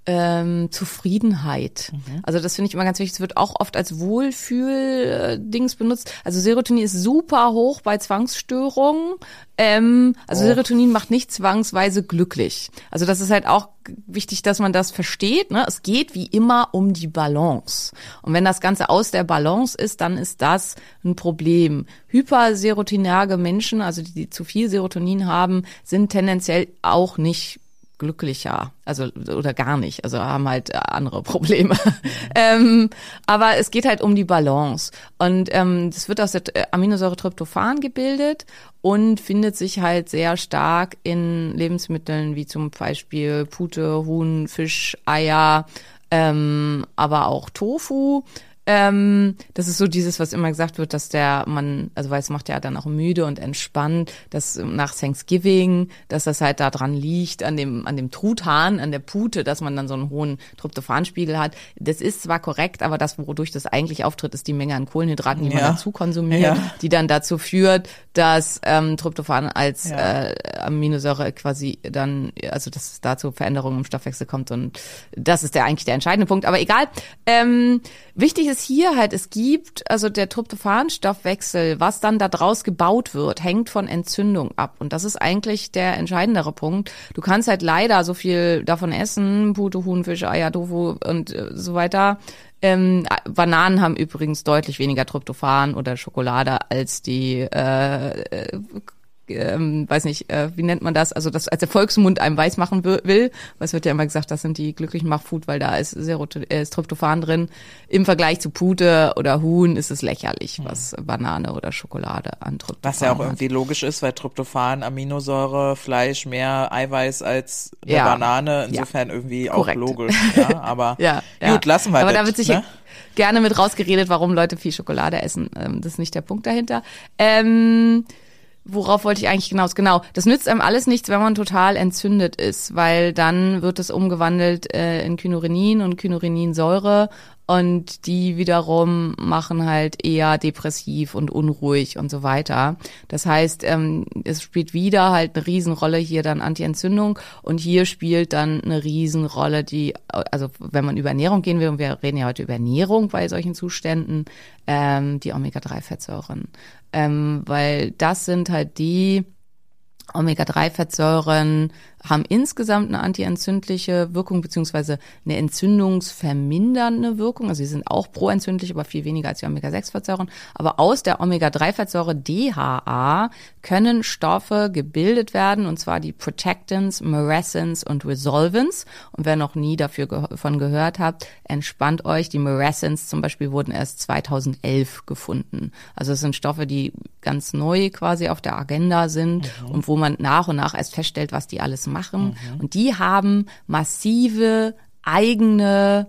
ähm, Zufriedenheit. Also das finde ich immer ganz wichtig. Es wird auch oft als Wohlfühl-Dings benutzt. Also Serotonin ist super hoch bei Zwangsstörungen. Ähm, also Serotonin macht nicht zwangsweise glücklich. Also das ist halt auch wichtig, dass man das versteht. Ne? Es geht wie immer um die Balance. Und wenn das Ganze aus der Balance ist, dann ist das ein Problem. Hyperserotinerge Menschen, also die, die zu viel Serotonin haben, sind tendenziell auch nicht glücklicher, also oder gar nicht, also haben halt äh, andere Probleme. ähm, aber es geht halt um die Balance und ähm, das wird aus der äh, Aminosäure Tryptophan gebildet und findet sich halt sehr stark in Lebensmitteln wie zum Beispiel Pute, Huhn, Fisch, Eier, ähm, aber auch Tofu. Ähm, das ist so dieses, was immer gesagt wird, dass der man, also weil es macht ja dann auch müde und entspannt, dass nach Thanksgiving, dass das halt da dran liegt, an dem, an dem Truthahn, an der Pute, dass man dann so einen hohen Tryptophanspiegel hat. Das ist zwar korrekt, aber das, wodurch das eigentlich auftritt, ist die Menge an Kohlenhydraten, die Ja. man dazu konsumiert, Ja. die dann dazu führt, dass ähm, Tryptophan als Ja. äh, Aminosäure quasi dann, also dass es dazu Veränderungen im Stoffwechsel kommt und das ist der eigentlich der entscheidende Punkt. Aber egal. Ähm, wichtig ist hier halt, es gibt, also der Tryptophan-Stoffwechsel, was dann da draus gebaut wird, hängt von Entzündung ab. Und das ist eigentlich der entscheidendere Punkt. Du kannst halt leider so viel davon essen, Pute, Huhn, Fisch, Eier, Tofu und äh, so weiter. Ähm, Bananen haben übrigens deutlich weniger Tryptophan oder Schokolade als die äh, äh, ähm, weiß nicht, äh, wie nennt man das, also das als der Volksmund einem weiß machen wi- will, weil es wird ja immer gesagt, das sind die glücklichen Machfood, weil da ist, Seroto äh, ist Tryptophan drin. Im Vergleich zu Pute oder Huhn ist es lächerlich, was Banane oder Schokolade an Tryptophan Was ja auch hat. irgendwie logisch ist, weil Tryptophan, Aminosäure, Fleisch mehr Eiweiß als eine Ja. Banane. Insofern irgendwie auch Korrekt. logisch. Ja, aber Ja, ja. gut, lassen wir Aber das. da wird sich ne? gerne mit rausgeredet, warum Leute viel Schokolade essen. Ähm, das ist nicht der Punkt dahinter. Ähm, worauf wollte ich eigentlich hinaus? Genau, das nützt einem alles nichts, wenn man total entzündet ist, weil dann wird es umgewandelt äh, in Kynurenin und Kynureninsäure und die wiederum machen halt eher depressiv und unruhig und so weiter. Das heißt, ähm, es spielt wieder halt eine Riesenrolle hier dann Anti-Entzündung und hier spielt dann eine Riesenrolle die, also wenn man über Ernährung gehen will, und wir reden ja heute über Ernährung bei solchen Zuständen, ähm, die Omega-3-Fettsäuren. Ähm, weil das sind halt die Omega-3-Fettsäuren haben insgesamt eine antientzündliche Wirkung beziehungsweise eine entzündungsvermindernde Wirkung. Also sie sind auch proentzündlich, aber viel weniger als die Omega-6-Fettsäuren. Aber aus der Omega-3-Fettsäure DHA können Stoffe gebildet werden, und zwar die Protectants, Maressins und Resolvins. Und wer noch nie dafür davon gehört hat, entspannt euch. Die Maressins zum Beispiel wurden erst 2011 gefunden. Also es sind Stoffe, die ganz neu quasi auf der Agenda sind mhm. und wo man nach und nach erst feststellt, was die alles machen. Mhm. Und die haben massive eigene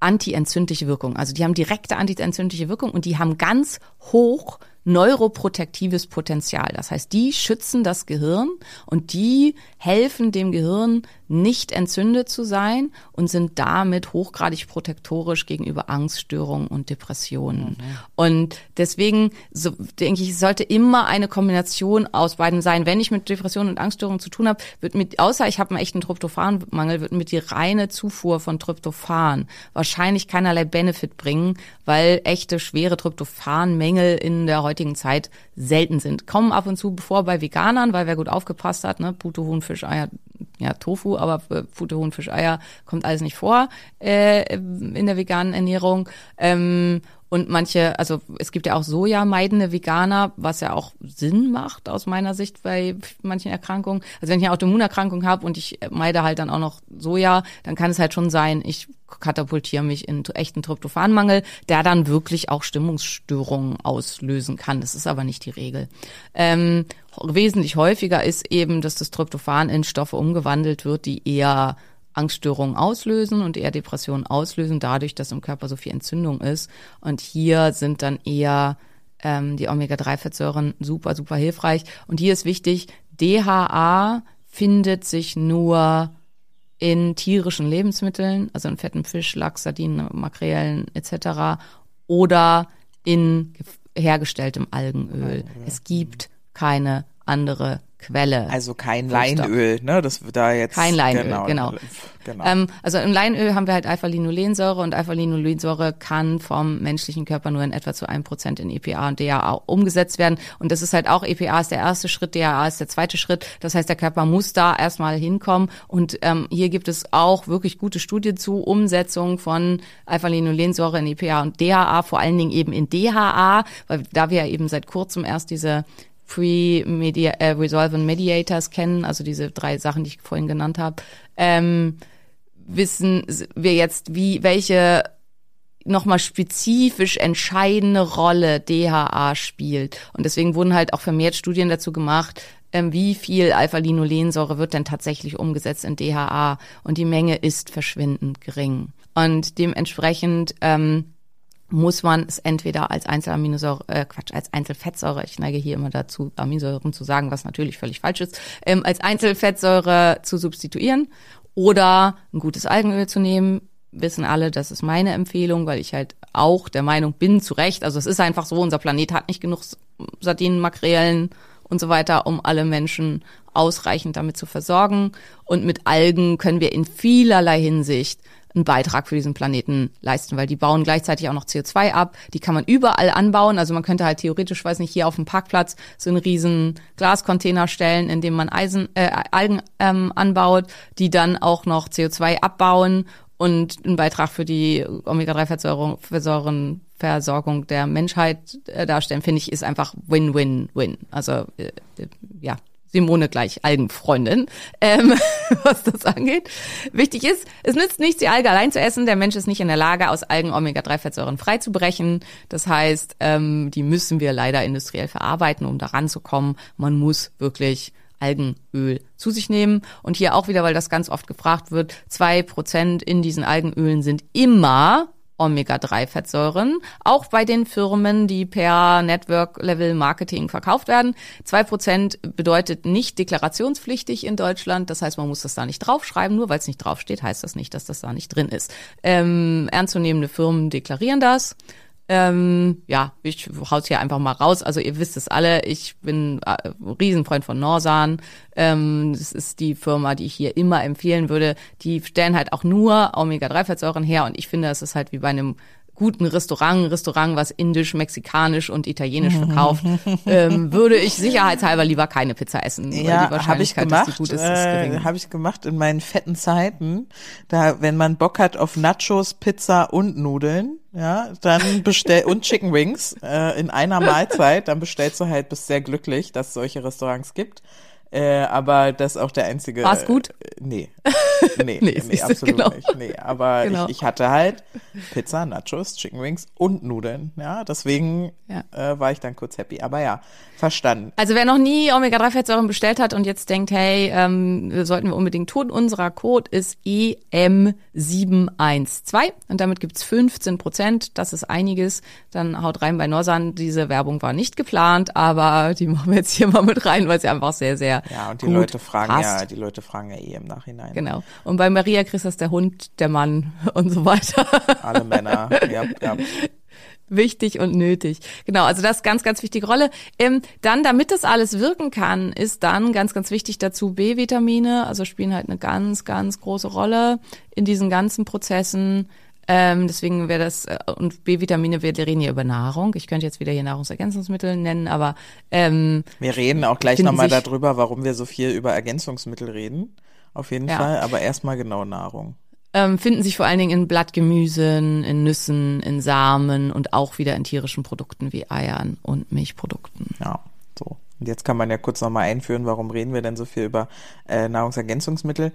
antientzündliche Wirkung. Also die haben direkte antientzündliche Wirkung und die haben ganz hoch neuroprotektives Potenzial. Das heißt, die schützen das Gehirn und die helfen dem Gehirn nicht entzündet zu sein und sind damit hochgradig protektorisch gegenüber Angststörungen und Depressionen. Mhm. Und deswegen so, denke ich, es sollte immer eine Kombination aus beiden sein. Wenn ich mit Depressionen und Angststörungen zu tun habe, wird mit, außer ich habe einen echten Tryptophanmangel, wird mit die reine Zufuhr von Tryptophan wahrscheinlich keinerlei Benefit bringen, weil echte schwere Tryptophanmängel in der heutigen Zeit selten sind. Kommen ab und zu vor bei Veganern, weil wer gut aufgepasst hat, ne, Pute, Huhn, Fisch, Eier, ja, Tofu, aber Pute, Huhn, Fisch, Eier kommt alles nicht vor äh, in der veganen Ernährung. Ähm, und manche, also es gibt ja auch Soja-meidende Veganer, was ja auch Sinn macht aus meiner Sicht bei manchen Erkrankungen. Also wenn ich eine Autoimmunerkrankung habe und ich meide halt dann auch noch Soja, dann kann es halt schon sein, ich katapultiere mich in echten Tryptophanmangel, der dann wirklich auch Stimmungsstörungen auslösen kann. Das ist aber nicht die Regel. Ähm, wesentlich häufiger ist eben, dass das Tryptophan in Stoffe umgewandelt wird, die eher Angststörungen auslösen und eher Depressionen auslösen, dadurch, dass im Körper so viel Entzündung ist. Und hier sind dann eher ähm, die Omega-3-Fettsäuren super, super hilfreich. Und hier ist wichtig, DHA findet sich nur in tierischen Lebensmitteln, also in fetten Fisch, Lachs, Sardinen, Makrelen etc. oder in hergestelltem Algenöl. Es gibt keine andere Quelle. Also kein Leinöl, ne? Das da jetzt. Kein Leinöl, genau. genau. genau. Ähm, also im Leinöl haben wir halt Alpha-Linolensäure und Alpha-Linolensäure kann vom menschlichen Körper nur in etwa zu einem Prozent in EPA und DHA umgesetzt werden. Und das ist halt auch, EPA ist der erste Schritt, DHA ist der zweite Schritt. Das heißt, der Körper muss da erstmal hinkommen. Und ähm, hier gibt es auch wirklich gute Studien zu Umsetzung von Alpha-Linolensäure in EPA und DHA, vor allen Dingen eben in DHA, weil da wir ja eben seit kurzem erst diese Pre-Media, äh, Resolvent Mediators kennen, also diese drei Sachen, die ich vorhin genannt habe, ähm, wissen wir jetzt, wie welche nochmal spezifisch entscheidende Rolle DHA spielt. Und deswegen wurden halt auch vermehrt Studien dazu gemacht, ähm, wie viel Alpha-Linolensäure wird denn tatsächlich umgesetzt in DHA. Und die Menge ist verschwindend gering. Und dementsprechend ähm, muss man es entweder als Einzelaminosäure, äh, Quatsch, als Einzelfettsäure, ich neige hier immer dazu, Aminosäuren zu sagen, was natürlich völlig falsch ist, ähm, als Einzelfettsäure zu substituieren oder ein gutes Algenöl zu nehmen. Wissen alle, das ist meine Empfehlung, weil ich halt auch der Meinung bin, zu Recht, also es ist einfach so, unser Planet hat nicht genug Sardinen, Makrelen und so weiter, um alle Menschen ausreichend damit zu versorgen. Und mit Algen können wir in vielerlei Hinsicht einen Beitrag für diesen Planeten leisten, weil die bauen gleichzeitig auch noch CO2 ab. Die kann man überall anbauen. Also man könnte halt theoretisch, weiß nicht, hier auf dem Parkplatz so einen riesen Glascontainer stellen, in dem man Eisen, äh, Algen ähm, anbaut, die dann auch noch CO2 abbauen und einen Beitrag für die Omega-3-Fettsäuren Versorgung der Menschheit äh, darstellen, finde ich, ist einfach Win-Win-Win. Also äh, ja, Simone gleich Algenfreundin, ähm, was das angeht. Wichtig ist, es nützt nichts, die Alge allein zu essen. Der Mensch ist nicht in der Lage, aus Algen Omega-3-Fettsäuren freizubrechen. Das heißt, ähm, die müssen wir leider industriell verarbeiten, um daran zu kommen. Man muss wirklich Algenöl zu sich nehmen. Und hier auch wieder, weil das ganz oft gefragt wird, zwei Prozent in diesen Algenölen sind immer Omega-3-Fettsäuren, auch bei den Firmen, die per Network-Level-Marketing verkauft werden. Zwei Prozent bedeutet nicht deklarationspflichtig in Deutschland, das heißt, man muss das da nicht draufschreiben, nur weil es nicht draufsteht, heißt das nicht, dass das da nicht drin ist. Ähm, ernstzunehmende Firmen deklarieren das. Ähm, ja, ich hau's hier einfach mal raus. Also ihr wisst es alle, ich bin äh, Riesenfreund von Norsan. Ähm, das ist die Firma, die ich hier immer empfehlen würde. Die stellen halt auch nur Omega-3-Fettsäuren her und ich finde, es ist halt wie bei einem guten Restaurant, ein Restaurant, was indisch, mexikanisch und italienisch verkauft, ähm, würde ich sicherheitshalber lieber keine Pizza essen. Ja, habe ich gemacht. ist, äh, habe ich gemacht in meinen fetten Zeiten. Da, wenn man Bock hat auf Nachos, Pizza und Nudeln, ja, dann bestell und Chicken Wings äh, in einer Mahlzeit, dann bestellst du halt, bist sehr glücklich, dass es solche Restaurants gibt. Äh, aber das ist auch der einzige. War's gut? Äh, nee. Nee, Nee, nee, absolut genau. nicht. Nee, aber Genau. ich, ich hatte halt Pizza, Nachos, Chicken Wings und Nudeln. Ja, deswegen Ja. Äh, war ich dann kurz happy. Aber ja, verstanden. Also wer noch nie Omega-3-Fettsäuren bestellt hat und jetzt denkt, hey, ähm, sollten wir unbedingt tun, unserer Code ist E EM712 und damit gibt's 15 Prozent. Das ist einiges. Dann haut rein bei Norsan. Diese Werbung war nicht geplant, aber die machen wir jetzt hier mal mit rein, weil sie einfach sehr, sehr Ja, und die Leute fragen passt. ja, die Leute fragen ja eh im Nachhinein. Genau. Und bei Maria Christus der Hund, der Mann und so weiter. Alle Männer. ja, ja. Wichtig und nötig. Genau, also das ist ganz, ganz wichtige Rolle. Ähm, dann, damit das alles wirken kann, ist dann ganz, ganz wichtig dazu B-Vitamine, also spielen halt eine ganz, ganz große Rolle in diesen ganzen Prozessen. Ähm, deswegen wäre das, äh, und B-Vitamine, wir reden hier über Nahrung. Ich könnte jetzt wieder hier Nahrungsergänzungsmittel nennen, aber ähm, Wir reden auch gleich nochmal darüber, warum wir so viel über Ergänzungsmittel reden. Auf jeden Ja. Fall. Aber erstmal genau Nahrung. ähm, finden sich vor allen Dingen in Blattgemüsen, in Nüssen, in Samen und auch wieder in tierischen Produkten wie Eiern und Milchprodukten. Ja, so. Und jetzt kann man ja kurz nochmal einführen, warum reden wir denn so viel über äh, Nahrungsergänzungsmittel.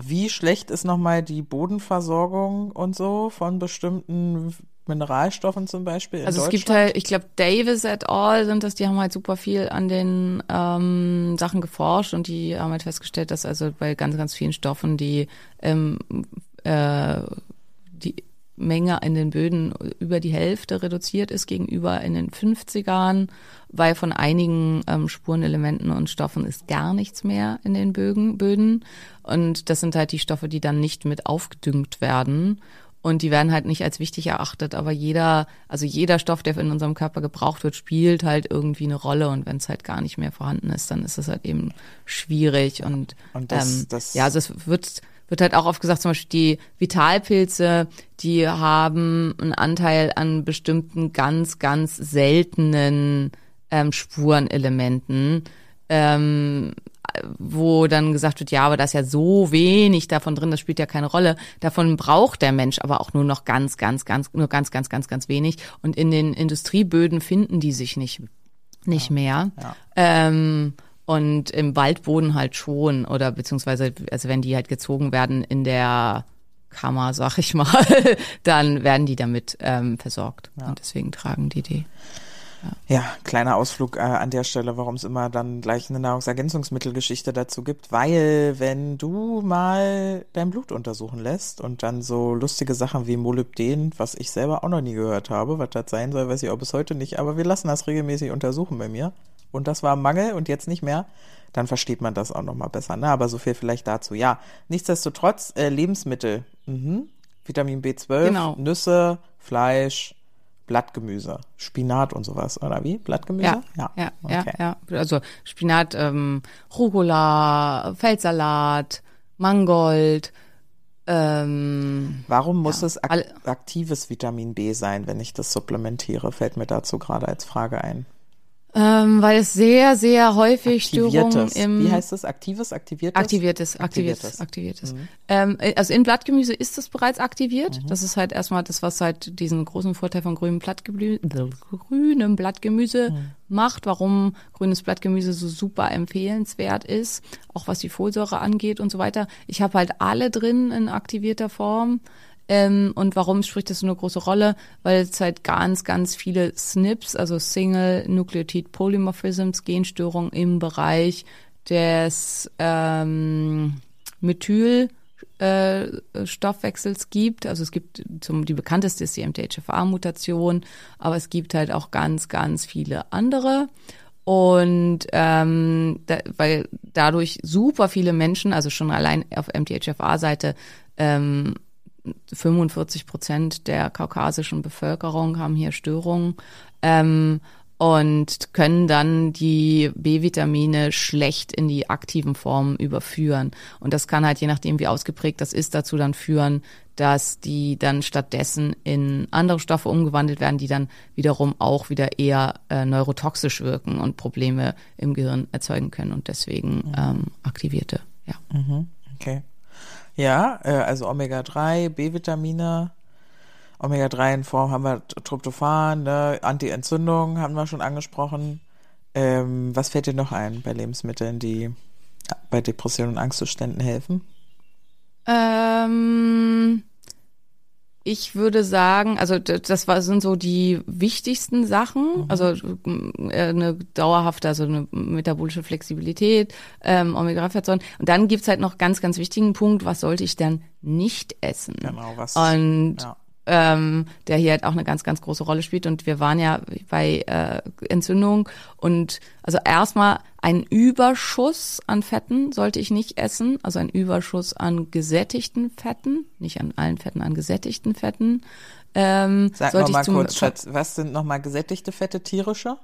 Wie schlecht ist nochmal die Bodenversorgung und so von bestimmten Mineralstoffen zum Beispiel in Also es gibt halt, ich glaube, Davis et al. sind das, die haben halt super viel an den ähm, Sachen geforscht und die haben halt festgestellt, dass also bei ganz, ganz vielen Stoffen die, ähm, äh, die Menge in den Böden über die Hälfte reduziert ist gegenüber in den 50ern, weil von einigen ähm, Spurenelementen und Stoffen ist gar nichts mehr in den Bögen, Böden. Und das sind halt die Stoffe, die dann nicht mit aufgedüngt werden. Und die werden halt nicht als wichtig erachtet, aber jeder, also jeder Stoff, der in unserem Körper gebraucht wird, spielt halt irgendwie eine Rolle. Und wenn es halt gar nicht mehr vorhanden ist, dann ist es halt eben schwierig. Und, Und das- ähm, das- ja, also es wird, wird halt auch oft gesagt, zum Beispiel die Vitalpilze, die haben einen Anteil an bestimmten ganz, ganz seltenen ähm, Spurenelementen. Ähm, wo dann gesagt wird, ja, aber da ist ja so wenig davon drin, das spielt ja keine Rolle. Davon braucht der Mensch aber auch nur noch ganz, ganz, ganz, nur ganz, ganz, ganz, ganz wenig. Und in den Industrieböden finden die sich nicht, nicht mehr. ja. Ähm, und im Waldboden halt schon, oder beziehungsweise, also wenn die halt gezogen werden in der Kammer, sag ich mal, dann werden die damit ähm, versorgt. Und deswegen tragen die die. Ja, kleiner Ausflug äh, an der Stelle, warum es immer dann gleich eine Nahrungsergänzungsmittelgeschichte dazu gibt, weil wenn du mal dein Blut untersuchen lässt und dann so lustige Sachen wie Molybden, was ich selber auch noch nie gehört habe, was das sein soll, weiß ich auch bis heute nicht, aber wir lassen das regelmäßig untersuchen bei mir und das war Mangel und jetzt nicht mehr, dann versteht man das auch noch mal besser, ne? Aber so viel vielleicht dazu. Ja, nichtsdestotrotz äh, Lebensmittel, mhm. Vitamin B12, Genau. Nüsse, Fleisch, Blattgemüse, Spinat und sowas, oder wie? Blattgemüse? Ja, ja, ja, ja. Also Spinat, ähm, Rucola, Feldsalat, Mangold, ähm, Warum muss es ak aktives Vitamin B sein, wenn ich das supplementiere? Fällt mir dazu gerade als Frage ein. Ähm, weil es sehr, sehr häufig Störungen im Wie heißt das? Aktives, aktiviertes? Aktiviertes, aktiviertes, Aktiviertes. Mhm. Ähm, also in Blattgemüse ist es bereits aktiviert. Das ist halt erstmal das, was halt diesen großen Vorteil von grünem Blattgemüse, grünem Blattgemüse Mhm. macht, warum grünes Blattgemüse so super empfehlenswert ist, auch was die Folsäure angeht und so weiter. Ich habe halt alle drin in aktivierter Form. Ähm, und warum spricht das so eine große Rolle? Weil es halt ganz, ganz viele SNPs, also Single Nucleotide Polymorphisms, Genstörungen im Bereich des ähm, äh, Stoffwechsels gibt. Also es gibt zum die bekannteste ist die MTHFR-Mutation, aber es gibt halt auch ganz, ganz viele andere. Und ähm, da, weil dadurch super viele Menschen, also schon allein auf MTHFR-Seite, ähm, 45 Prozent der kaukasischen Bevölkerung haben hier Störungen. Ähm, und können dann die B-Vitamine schlecht in die aktiven Formen überführen. Und das kann halt, je nachdem wie ausgeprägt das ist, dazu dann führen, dass die dann stattdessen in andere Stoffe umgewandelt werden, die dann wiederum auch wieder eher äh, neurotoxisch wirken und Probleme im Gehirn erzeugen können und deswegen Mhm. ähm, aktivierte. Ja. Okay. Ja, äh, also Omega-3, B-Vitamine, Omega-3 in Form haben wir Tryptophan, ne? Anti-Entzündung haben wir schon angesprochen. Ähm, was fällt dir noch ein bei Lebensmitteln, die bei Depressionen und Angstzuständen helfen? Ähm, ich würde sagen, also das war, sind so die wichtigsten Sachen. Also äh, eine dauerhafte, also eine metabolische Flexibilität, ähm, Omega-3-Fettsäuren. Und dann gibt's halt noch ganz, ganz wichtigen Punkt, was sollte ich denn nicht essen? Genau, was- Und ja. Ähm, der hier halt auch eine ganz, ganz große Rolle spielt. Und wir waren ja bei äh, Entzündung und also erstmal ein Überschuss an Fetten sollte ich nicht essen, also ein Überschuss an gesättigten Fetten, nicht an allen Fetten, an gesättigten Fetten. Ähm, Sag sollte noch mal ich kurz, Schatz, was sind nochmal gesättigte Fette, tierische?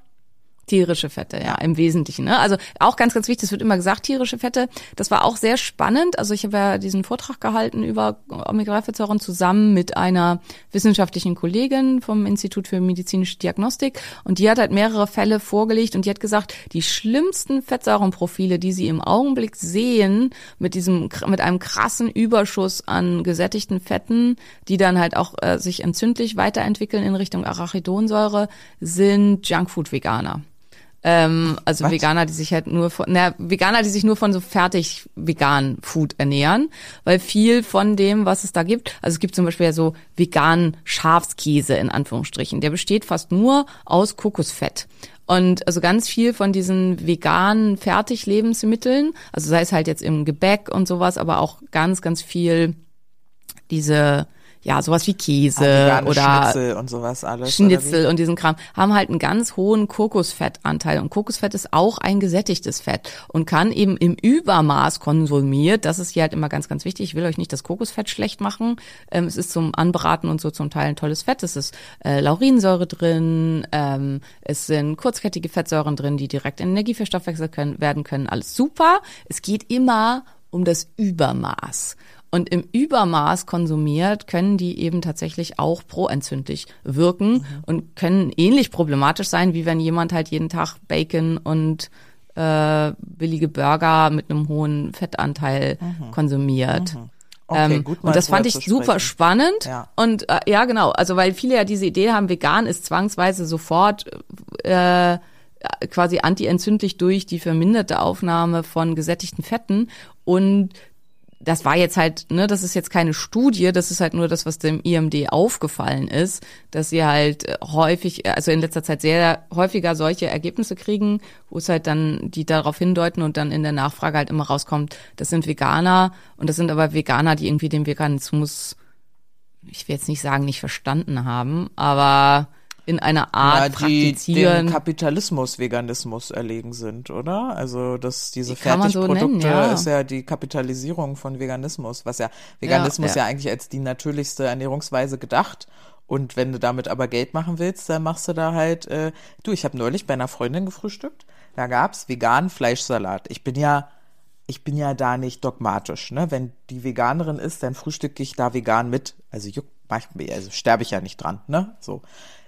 Tierische Fette, ja, im Wesentlichen. Ne? Also auch ganz, ganz wichtig, es wird immer gesagt, tierische Fette. Das war auch sehr spannend. Also ich habe ja diesen Vortrag gehalten über Omega-3-Fettsäuren zusammen mit einer wissenschaftlichen Kollegin vom Institut für medizinische Diagnostik. Und die hat halt mehrere Fälle vorgelegt und die hat gesagt, die schlimmsten Fettsäurenprofile, die sie im Augenblick sehen, mit diesem, mit einem krassen Überschuss an gesättigten Fetten, die dann halt auch äh, sich entzündlich weiterentwickeln in Richtung Arachidonsäure, sind Junkfood-Veganer. Ähm, also Was? Veganer, die sich halt nur von, na, Veganer, die sich nur von so fertig veganen Food ernähren, weil viel von dem, was es da gibt, also es gibt zum Beispiel ja so veganen Schafskäse in Anführungsstrichen, der besteht fast nur aus Kokosfett. Und also ganz viel von diesen veganen Fertiglebensmitteln, also sei es halt jetzt im Gebäck und sowas, aber auch ganz, ganz viel diese, ja, sowas wie Käse Ah, oder Schnitzel und sowas alles. Schnitzel und diesen Kram haben halt einen ganz hohen Kokosfettanteil. Und Kokosfett ist auch ein gesättigtes Fett und kann eben im Übermaß konsumiert, das ist hier halt immer ganz, ganz wichtig, ich will euch nicht das Kokosfett schlecht machen, ähm, es ist zum Anbraten und so zum Teil ein tolles Fett, es ist äh, Laurinsäure drin, ähm, es sind kurzkettige Fettsäuren drin, die direkt in Energie verstoffwechselt können, werden können, alles super, es geht immer um das Übermaß. Und im Übermaß konsumiert können die eben tatsächlich auch proentzündlich wirken und können ähnlich problematisch sein, wie wenn jemand halt jeden Tag Bacon und äh, billige Burger mit einem hohen Fettanteil konsumiert. Okay, ähm, gut, und das fand ich super spannend. Ja. Und äh, ja, genau, also weil viele ja diese Idee haben, vegan ist zwangsweise sofort äh, quasi antientzündlich durch die verminderte Aufnahme von gesättigten Fetten und das war jetzt halt, ne, das ist jetzt keine Studie, das ist halt nur das, was dem IMD aufgefallen ist, dass sie halt äh, häufig, also in letzter Zeit sehr häufiger solche Ergebnisse kriegen, wo es halt dann, die darauf hindeuten und dann in der Nachfrage halt immer rauskommt, das sind Veganer und das sind aber Veganer, die irgendwie den Veganismus, ich will jetzt nicht sagen, nicht verstanden haben, aber in einer Art Ja, die praktizieren. dem Kapitalismus, Veganismus erlegen sind, oder? Also das, diese Kann man so Fertigprodukte nennen, ja. ist ja die Kapitalisierung von Veganismus, was ja Veganismus Ja, ja, ja. eigentlich als die natürlichste Ernährungsweise gedacht. Und wenn du damit aber Geld machen willst, dann machst du da halt, äh, du, ich habe neulich bei einer Freundin gefrühstückt, da gab's veganen Fleischsalat. Ich bin ja, ich bin ja da nicht dogmatisch, ne? Wenn die Veganerin ist, dann frühstücke ich da vegan mit. Also juckt, mach also sterbe ich ja nicht dran, ne? So.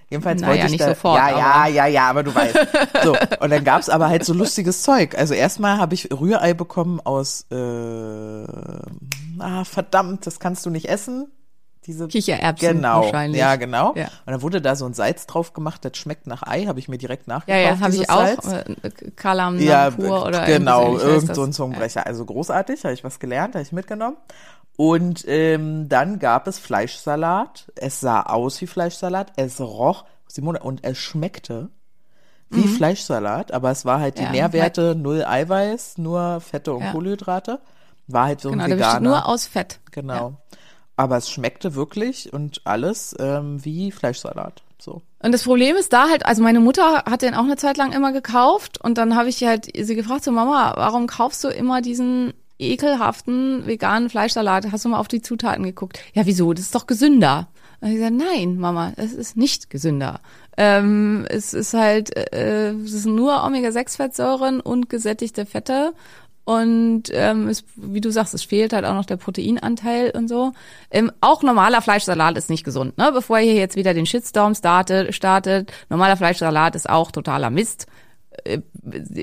Jedenfalls Naja, wollte ich nicht da, sofort, ja, ja, ja, ja, aber du weißt. So, und dann gab's aber halt so lustiges Zeug. Also erstmal habe ich Rührei bekommen aus, äh, ah, verdammt, das kannst du nicht essen. Diese Kichererbsen genau, wahrscheinlich. Ja, genau. Ja. Und dann wurde da so ein Salz drauf gemacht, das schmeckt nach Ei, habe ich mir direkt ja, nachgekauft. ja, habe dieses ich auch. Äh, Kalam Ja, pur oder genau, irgend so ein Zungenbrecher. Also großartig, habe ich was gelernt, habe ich mitgenommen. Und ähm, dann gab es Fleischsalat. Es sah aus wie Fleischsalat, es roch, Simone, und es schmeckte wie Fleischsalat, aber es war halt die Mhm. Ja, Nährwerte, null Eiweiß, nur Fette und Ja. Kohlenhydrate. War halt so Genau, ein besteht veganer. nur aus Fett. genau. Aber es schmeckte wirklich und alles ähm, wie Fleischsalat. So. Und das Problem ist da halt, also meine Mutter hat den auch eine Zeit lang immer gekauft und dann habe ich halt sie gefragt, so Mama, warum kaufst du immer diesen ekelhaften veganen Fleischsalat? Hast du mal auf die Zutaten geguckt? Ja, wieso? Das ist doch gesünder. Und ich gesagt, nein, Mama, es ist nicht gesünder. Ähm, es ist halt, äh, es sind nur Omega-6-Fettsäuren und gesättigte Fette. Und ähm, es, wie du sagst, es fehlt halt auch noch der Proteinanteil und so. Ähm, auch normaler Fleischsalat ist nicht gesund, ne? Bevor ihr jetzt wieder den Shitstorm startet, startet, normaler Fleischsalat ist auch totaler Mist. Äh,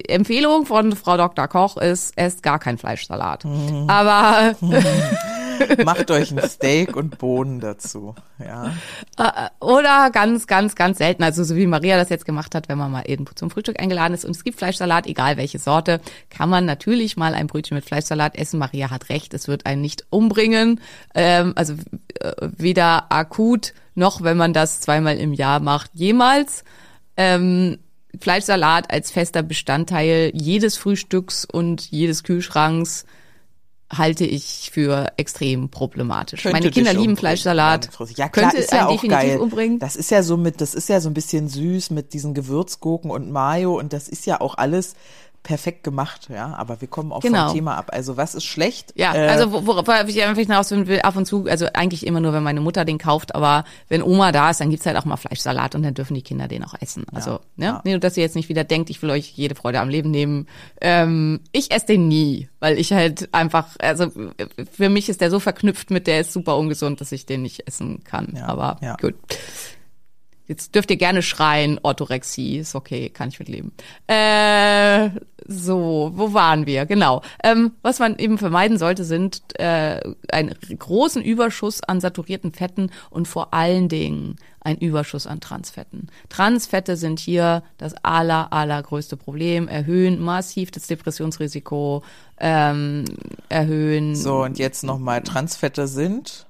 Empfehlung von Frau Dr. Koch ist, esst gar keinen Fleischsalat. Aber Macht euch ein Steak und Bohnen dazu. Ja. Äh, Oder ganz, ganz, ganz selten, also so wie Maria das jetzt gemacht hat, wenn man mal eben zum Frühstück eingeladen ist und es gibt Fleischsalat, egal welche Sorte, kann man natürlich mal ein Brötchen mit Fleischsalat essen. Maria hat recht, es wird einen nicht umbringen, ähm, also äh, weder akut noch, wenn man das zweimal im Jahr macht, jemals. Ähm, Fleischsalat als fester Bestandteil jedes Frühstücks und jedes Kühlschranks halte ich für extrem problematisch. Könnte Meine Kinder lieben Fleischsalat. Ja, klar, könnte ist ja auch definitiv geil. umbringen. Das ist ja so mit, das ist ja so ein bisschen süß mit diesen Gewürzgurken und Mayo und das ist ja auch alles perfekt gemacht, ja. Aber wir kommen auch Genau. vom Thema ab. Also was ist schlecht? Ja, Äh, also wo- worauf ich einfach hinaus will, ab und zu, also eigentlich immer nur, wenn meine Mutter den kauft, aber wenn Oma da ist, dann gibt's halt auch mal Fleischsalat und dann dürfen die Kinder den auch essen. Also, ne? ja. Nee, nur, dass ihr jetzt nicht wieder denkt, ich will euch jede Freude am Leben nehmen. Ähm, ich esse den nie, weil ich halt einfach, also für mich ist der so verknüpft mit, der ist super ungesund, dass ich den nicht essen kann. Ja, aber ja. gut. Jetzt dürft ihr gerne schreien, Orthorexie, ist okay, kann ich mitleben. Äh, so, wo waren wir? Genau. Ähm, was man eben vermeiden sollte, sind äh, einen großen Überschuss an saturierten Fetten und vor allen Dingen ein Überschuss an Transfetten. Transfette sind hier das aller, allergrößte Problem, erhöhen massiv das Depressionsrisiko, ähm, erhöhen so, und jetzt nochmal Transfette sind.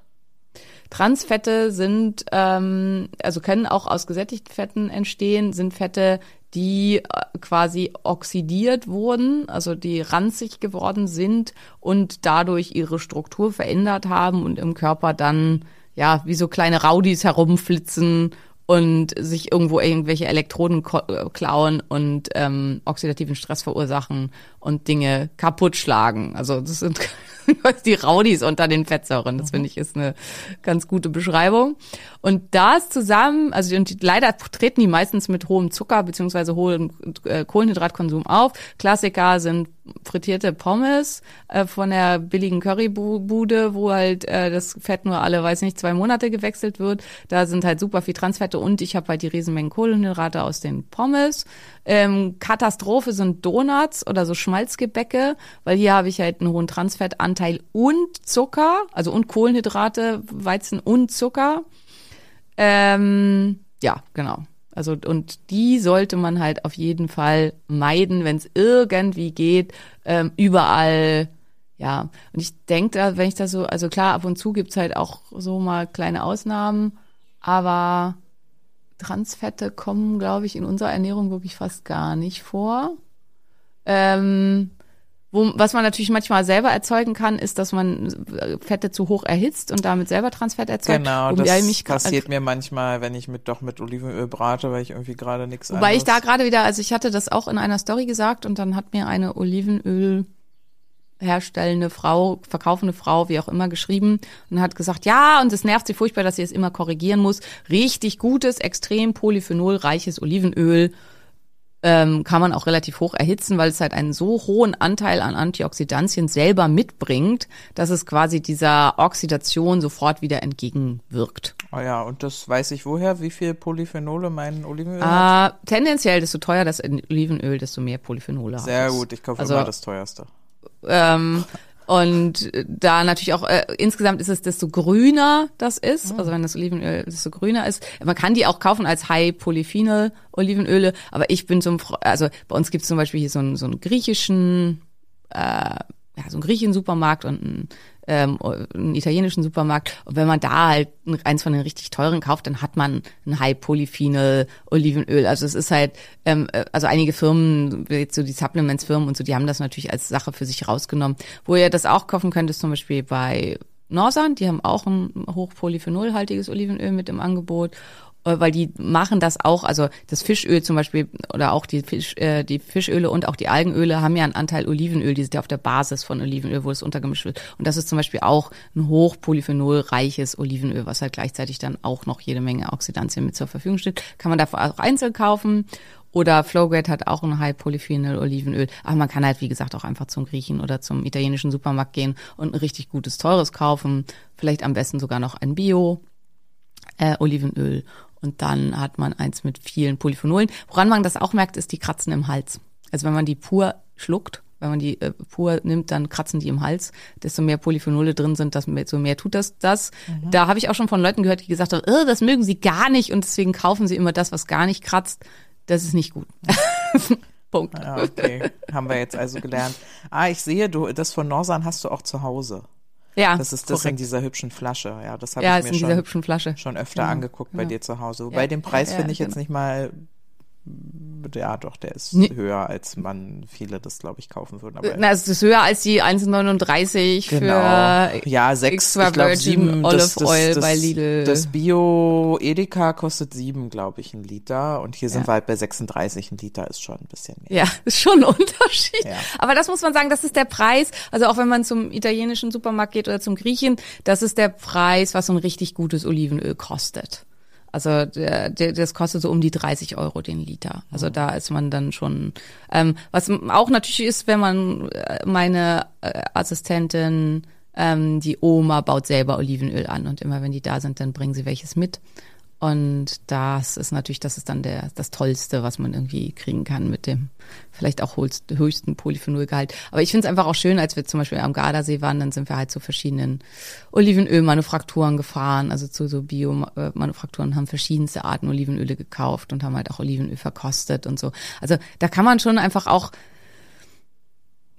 Transfette sind, ähm, also können auch aus gesättigten Fetten entstehen, sind Fette, die äh, quasi oxidiert wurden, also die ranzig geworden sind und dadurch ihre Struktur verändert haben und im Körper dann, ja, wie so kleine Raudis herumflitzen und sich irgendwo irgendwelche Elektroden äh, klauen und ähm, oxidativen Stress verursachen und Dinge kaputt schlagen. Also das sind die Raudis unter den Fettsäuren. Das finde ich ist eine ganz gute Beschreibung. Und das zusammen, also und die, leider treten die meistens mit hohem Zucker beziehungsweise hohem äh, Kohlenhydratkonsum auf. Klassiker sind frittierte Pommes äh, von der billigen Currybude, wo halt äh, das Fett nur alle, weiß nicht, zwei Monate gewechselt wird. Da sind halt super viel Transfette und ich habe halt die Riesenmengen Kohlenhydrate aus den Pommes. Ähm, Katastrophe sind Donuts oder so Schmalzgebäcke, weil hier habe ich halt einen hohen Transfettanteil und Zucker, also und Kohlenhydrate, Weizen und Zucker. Ähm, ja, genau. Also und die sollte man halt auf jeden Fall meiden, wenn es irgendwie geht, ähm, überall. Ja, und ich denke, da, wenn ich das so, also klar, ab und zu gibt's halt auch so mal kleine Ausnahmen, aber Transfette kommen, glaube ich, in unserer Ernährung wirklich fast gar nicht vor. Ähm, wo, was man natürlich manchmal selber erzeugen kann, ist, dass man äh, Fette zu hoch erhitzt und damit selber Transfett erzeugt. Genau, Wobei das mich gra- passiert mir manchmal, wenn ich mit doch mit Olivenöl brate, weil ich irgendwie gerade nichts Wobei ich da anderes- gerade wieder, also ich hatte das auch in einer Story gesagt und dann hat mir eine Olivenöl herstellende Frau, verkaufende Frau, wie auch immer, geschrieben und hat gesagt, ja, und es nervt sie furchtbar, dass sie es immer korrigieren muss. Richtig gutes, extrem polyphenolreiches Olivenöl ähm, kann man auch relativ hoch erhitzen, weil es halt einen so hohen Anteil an Antioxidantien selber mitbringt, dass es quasi dieser Oxidation sofort wieder entgegenwirkt. Oh ja, und das weiß ich woher, wie viel Polyphenole mein Olivenöl hat. Äh, tendenziell, desto teuer das Olivenöl, desto mehr Polyphenole hat Sehr gut, ich kaufe Also- immer das teuerste. Ähm, und da natürlich auch, äh, insgesamt ist es, desto grüner das ist, also wenn das Olivenöl desto grüner ist. Man kann die auch kaufen als High Polyphenol Olivenöle, aber ich bin so ein, Fre- also bei uns gibt es zum Beispiel hier so einen, so einen griechischen, äh, ja, so einen griechischen Supermarkt und einen ähm, einen italienischen Supermarkt. Und wenn man da halt eins von den richtig teuren kauft, dann hat man ein High Polyphenol Olivenöl. Also es ist halt, ähm, äh, also einige Firmen, jetzt so die Supplements-Firmen und so, die haben das natürlich als Sache für sich rausgenommen. Wo ihr das auch kaufen könnt, ist zum Beispiel bei Norsan, die haben auch ein hochpolyphenolhaltiges Olivenöl mit im Angebot weil die machen das auch, also das Fischöl zum Beispiel oder auch die, Fisch, äh, die Fischöle und auch die Algenöle haben ja einen Anteil Olivenöl, die sind ja auf der Basis von Olivenöl, wo es untergemischt wird. Und das ist zum Beispiel auch ein hochpolyphenolreiches Olivenöl, was halt gleichzeitig dann auch noch jede Menge Oxidantien mit zur Verfügung steht. Kann man dafür auch einzeln kaufen. Oder Flowgrade hat auch ein High Polyphenol Olivenöl. Aber man kann halt, wie gesagt, auch einfach zum Griechen oder zum italienischen Supermarkt gehen und ein richtig gutes, teures kaufen. Vielleicht am besten sogar noch ein Bio äh, Olivenöl und dann hat man eins mit vielen Polyphenolen. Woran man das auch merkt, ist die Kratzen im Hals. Also wenn man die pur schluckt, wenn man die äh, pur nimmt, dann kratzen die im Hals. Desto mehr Polyphenole drin sind, desto mehr tut das das. Mhm. Da habe ich auch schon von Leuten gehört, die gesagt haben, oh, das mögen sie gar nicht und deswegen kaufen sie immer das, was gar nicht kratzt. Das ist nicht gut. Punkt. Ja, okay. Haben wir jetzt also gelernt. Ah, ich sehe, du, das von Norsan hast du auch zu Hause. Ja, das ist das korrekt. in dieser hübschen Flasche. Ja, das habe ja, ich mir schon, schon öfter genau. angeguckt bei ja. dir zu Hause. Wobei ja. den Preis finde ich jetzt nicht mal ja, doch, der ist nee. höher, als man viele das, glaube ich, kaufen würden. Aber Na, es ist höher als die 1,39 genau. für ja, sechs, ich glaube sieben. Olive das, das, Oil das, bei Lidl. Das Bio Edeka kostet sieben, glaube ich, ein Liter. Und hier ja. sind wir halt bei 36. Ein Liter ist schon ein bisschen mehr. Ja, ist schon ein Unterschied. Ja. Aber das muss man sagen, das ist der Preis. Also auch wenn man zum italienischen Supermarkt geht oder zum Griechen, das ist der Preis, was so ein richtig gutes Olivenöl kostet. Also der, der, das kostet so um die 30 Euro den Liter. Also da ist man dann schon. Ähm, was auch natürlich ist, wenn man äh, meine äh, Assistentin, ähm, die Oma baut selber Olivenöl an und immer wenn die da sind, dann bringen sie welches mit. Und das ist natürlich, das ist dann der, das Tollste, was man irgendwie kriegen kann mit dem vielleicht auch höchsten Polyphenolgehalt. Aber ich finde es einfach auch schön, als wir zum Beispiel am Gardasee waren, dann sind wir halt zu verschiedenen Olivenölmanufakturen gefahren, also zu so Biomanufakturen, haben verschiedenste Arten Olivenöle gekauft und haben halt auch Olivenöl verkostet und so. Also da kann man schon einfach auch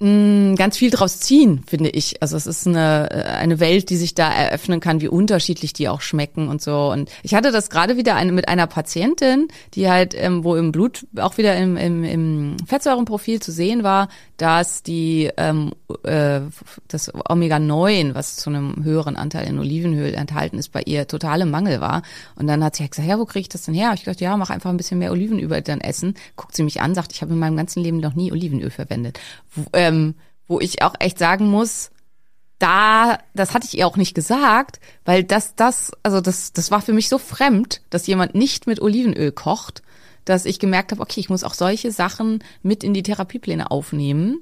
Mm, ganz viel draus ziehen, finde ich. Also es ist eine, äh, eine Welt, die sich da eröffnen kann, wie unterschiedlich die auch schmecken und so. Und ich hatte das gerade wieder eine, mit einer Patientin, die halt, ähm, wo im Blut auch wieder im, im, im Fettsäurenprofil zu sehen war, dass die ähm, äh, das Omega-9, was zu einem höheren Anteil in Olivenöl enthalten ist, bei ihr totale Mangel war. Und dann hat sie halt gesagt, ja, wo kriege ich das denn her? Ich dachte, ja, mach einfach ein bisschen mehr Olivenöl dann essen. Guckt sie mich an, sagt, ich habe in meinem ganzen Leben noch nie Olivenöl verwendet. Wo, ähm, wo ich auch echt sagen muss, da, das hatte ich ihr auch nicht gesagt, weil das, das, also das, das war für mich so fremd, dass jemand nicht mit Olivenöl kocht, dass ich gemerkt habe, okay, ich muss auch solche Sachen mit in die Therapiepläne aufnehmen.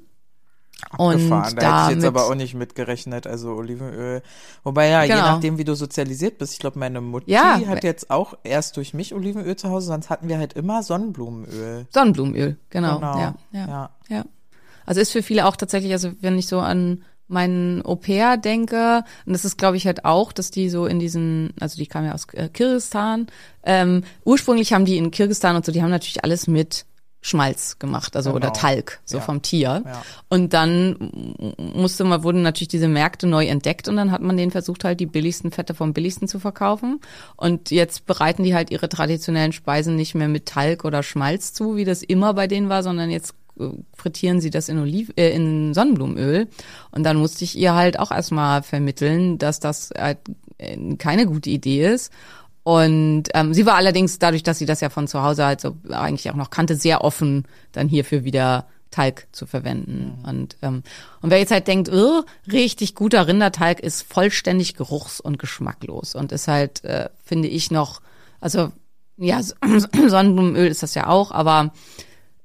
Abgefahren. Und da hätte ich jetzt aber auch nicht mitgerechnet, also Olivenöl. Wobei ja, genau. je nachdem, wie du sozialisiert bist. Ich glaube, meine Mutti ja. hat jetzt auch erst durch mich Olivenöl zu Hause, sonst hatten wir halt immer Sonnenblumenöl. Sonnenblumenöl, genau. genau. Ja, ja, ja. ja. Also ist für viele auch tatsächlich, also wenn ich so an meinen Au-pair denke, und das ist, glaube ich, halt auch, dass die so in diesen, also die kamen ja aus äh, Kirgistan, ähm, ursprünglich haben die in Kirgistan und so, die haben natürlich alles mit Schmalz gemacht, also genau. oder Talg, so ja. vom Tier. Ja. Und dann musste man, wurden natürlich diese Märkte neu entdeckt und dann hat man denen versucht, halt die billigsten Fette vom billigsten zu verkaufen. Und jetzt bereiten die halt ihre traditionellen Speisen nicht mehr mit Talg oder Schmalz zu, wie das immer bei denen war, sondern jetzt frittieren sie das in Oliv äh, in Sonnenblumenöl und dann musste ich ihr halt auch erstmal vermitteln, dass das halt äh, keine gute Idee ist. Und ähm, sie war allerdings dadurch, dass sie das ja von zu Hause halt so eigentlich auch noch kannte, sehr offen, dann hierfür wieder Talg zu verwenden. Mhm. Und, ähm, und wer jetzt halt denkt, oh, richtig guter Rindertalg ist vollständig geruchs- und geschmacklos und ist halt, äh, finde ich noch, also ja, Sonnenblumenöl ist das ja auch, aber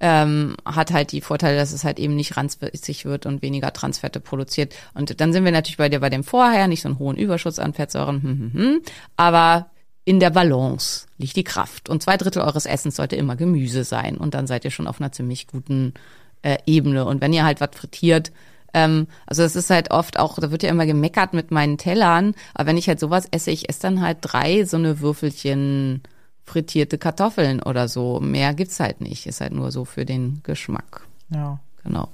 ähm, hat halt die Vorteile, dass es halt eben nicht ranzig wird und weniger Transfette produziert. Und dann sind wir natürlich bei dir bei dem Vorher, nicht so einen hohen Überschuss an Fettsäuren, hm, hm, hm, aber in der Balance liegt die Kraft. Und zwei Drittel eures Essens sollte immer Gemüse sein. Und dann seid ihr schon auf einer ziemlich guten äh, Ebene. Und wenn ihr halt was frittiert, ähm, also es ist halt oft auch, da wird ja immer gemeckert mit meinen Tellern, aber wenn ich halt sowas esse, ich esse dann halt drei so eine Würfelchen frittierte Kartoffeln oder so. Mehr gibt's halt nicht. Ist halt nur so für den Geschmack. Ja. Genau.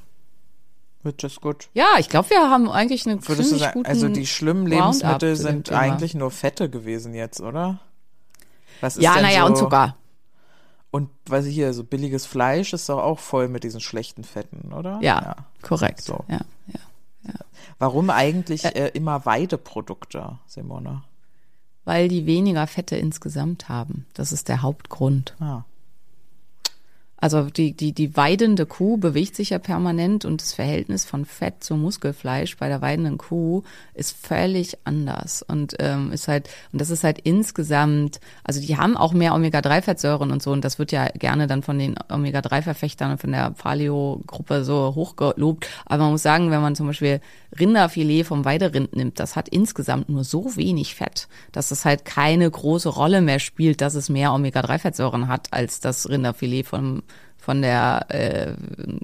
Which is good. Ja, ich glaube, wir haben eigentlich einen Würdest du ziemlich sagen, guten also die schlimmen Lebensmittel sind eigentlich nur Fette gewesen jetzt, oder? Was ist Ja, naja, so, und Zucker. Und was hier, so billiges Fleisch ist doch auch voll mit diesen schlechten Fetten, oder? Ja, korrekt. So. Ja, ja. Warum eigentlich äh, immer Weideprodukte, Simone? Weil die weniger Fette insgesamt haben. Das ist der Hauptgrund. Ah. Also die, die, die weidende Kuh bewegt sich ja permanent und das Verhältnis von Fett zu Muskelfleisch bei der weidenden Kuh ist völlig anders und ähm, ist halt und das ist halt insgesamt, also die haben auch mehr Omega-3-Fettsäuren und so und das wird ja gerne dann von den Omega-3-Verfechtern und von der Paleo-Gruppe so hochgelobt. Aber man muss sagen, wenn man zum Beispiel Rinderfilet vom Weiderind nimmt, das hat insgesamt nur so wenig Fett, dass es halt keine große Rolle mehr spielt, dass es mehr Omega-3-Fettsäuren hat als das Rinderfilet vom von der äh,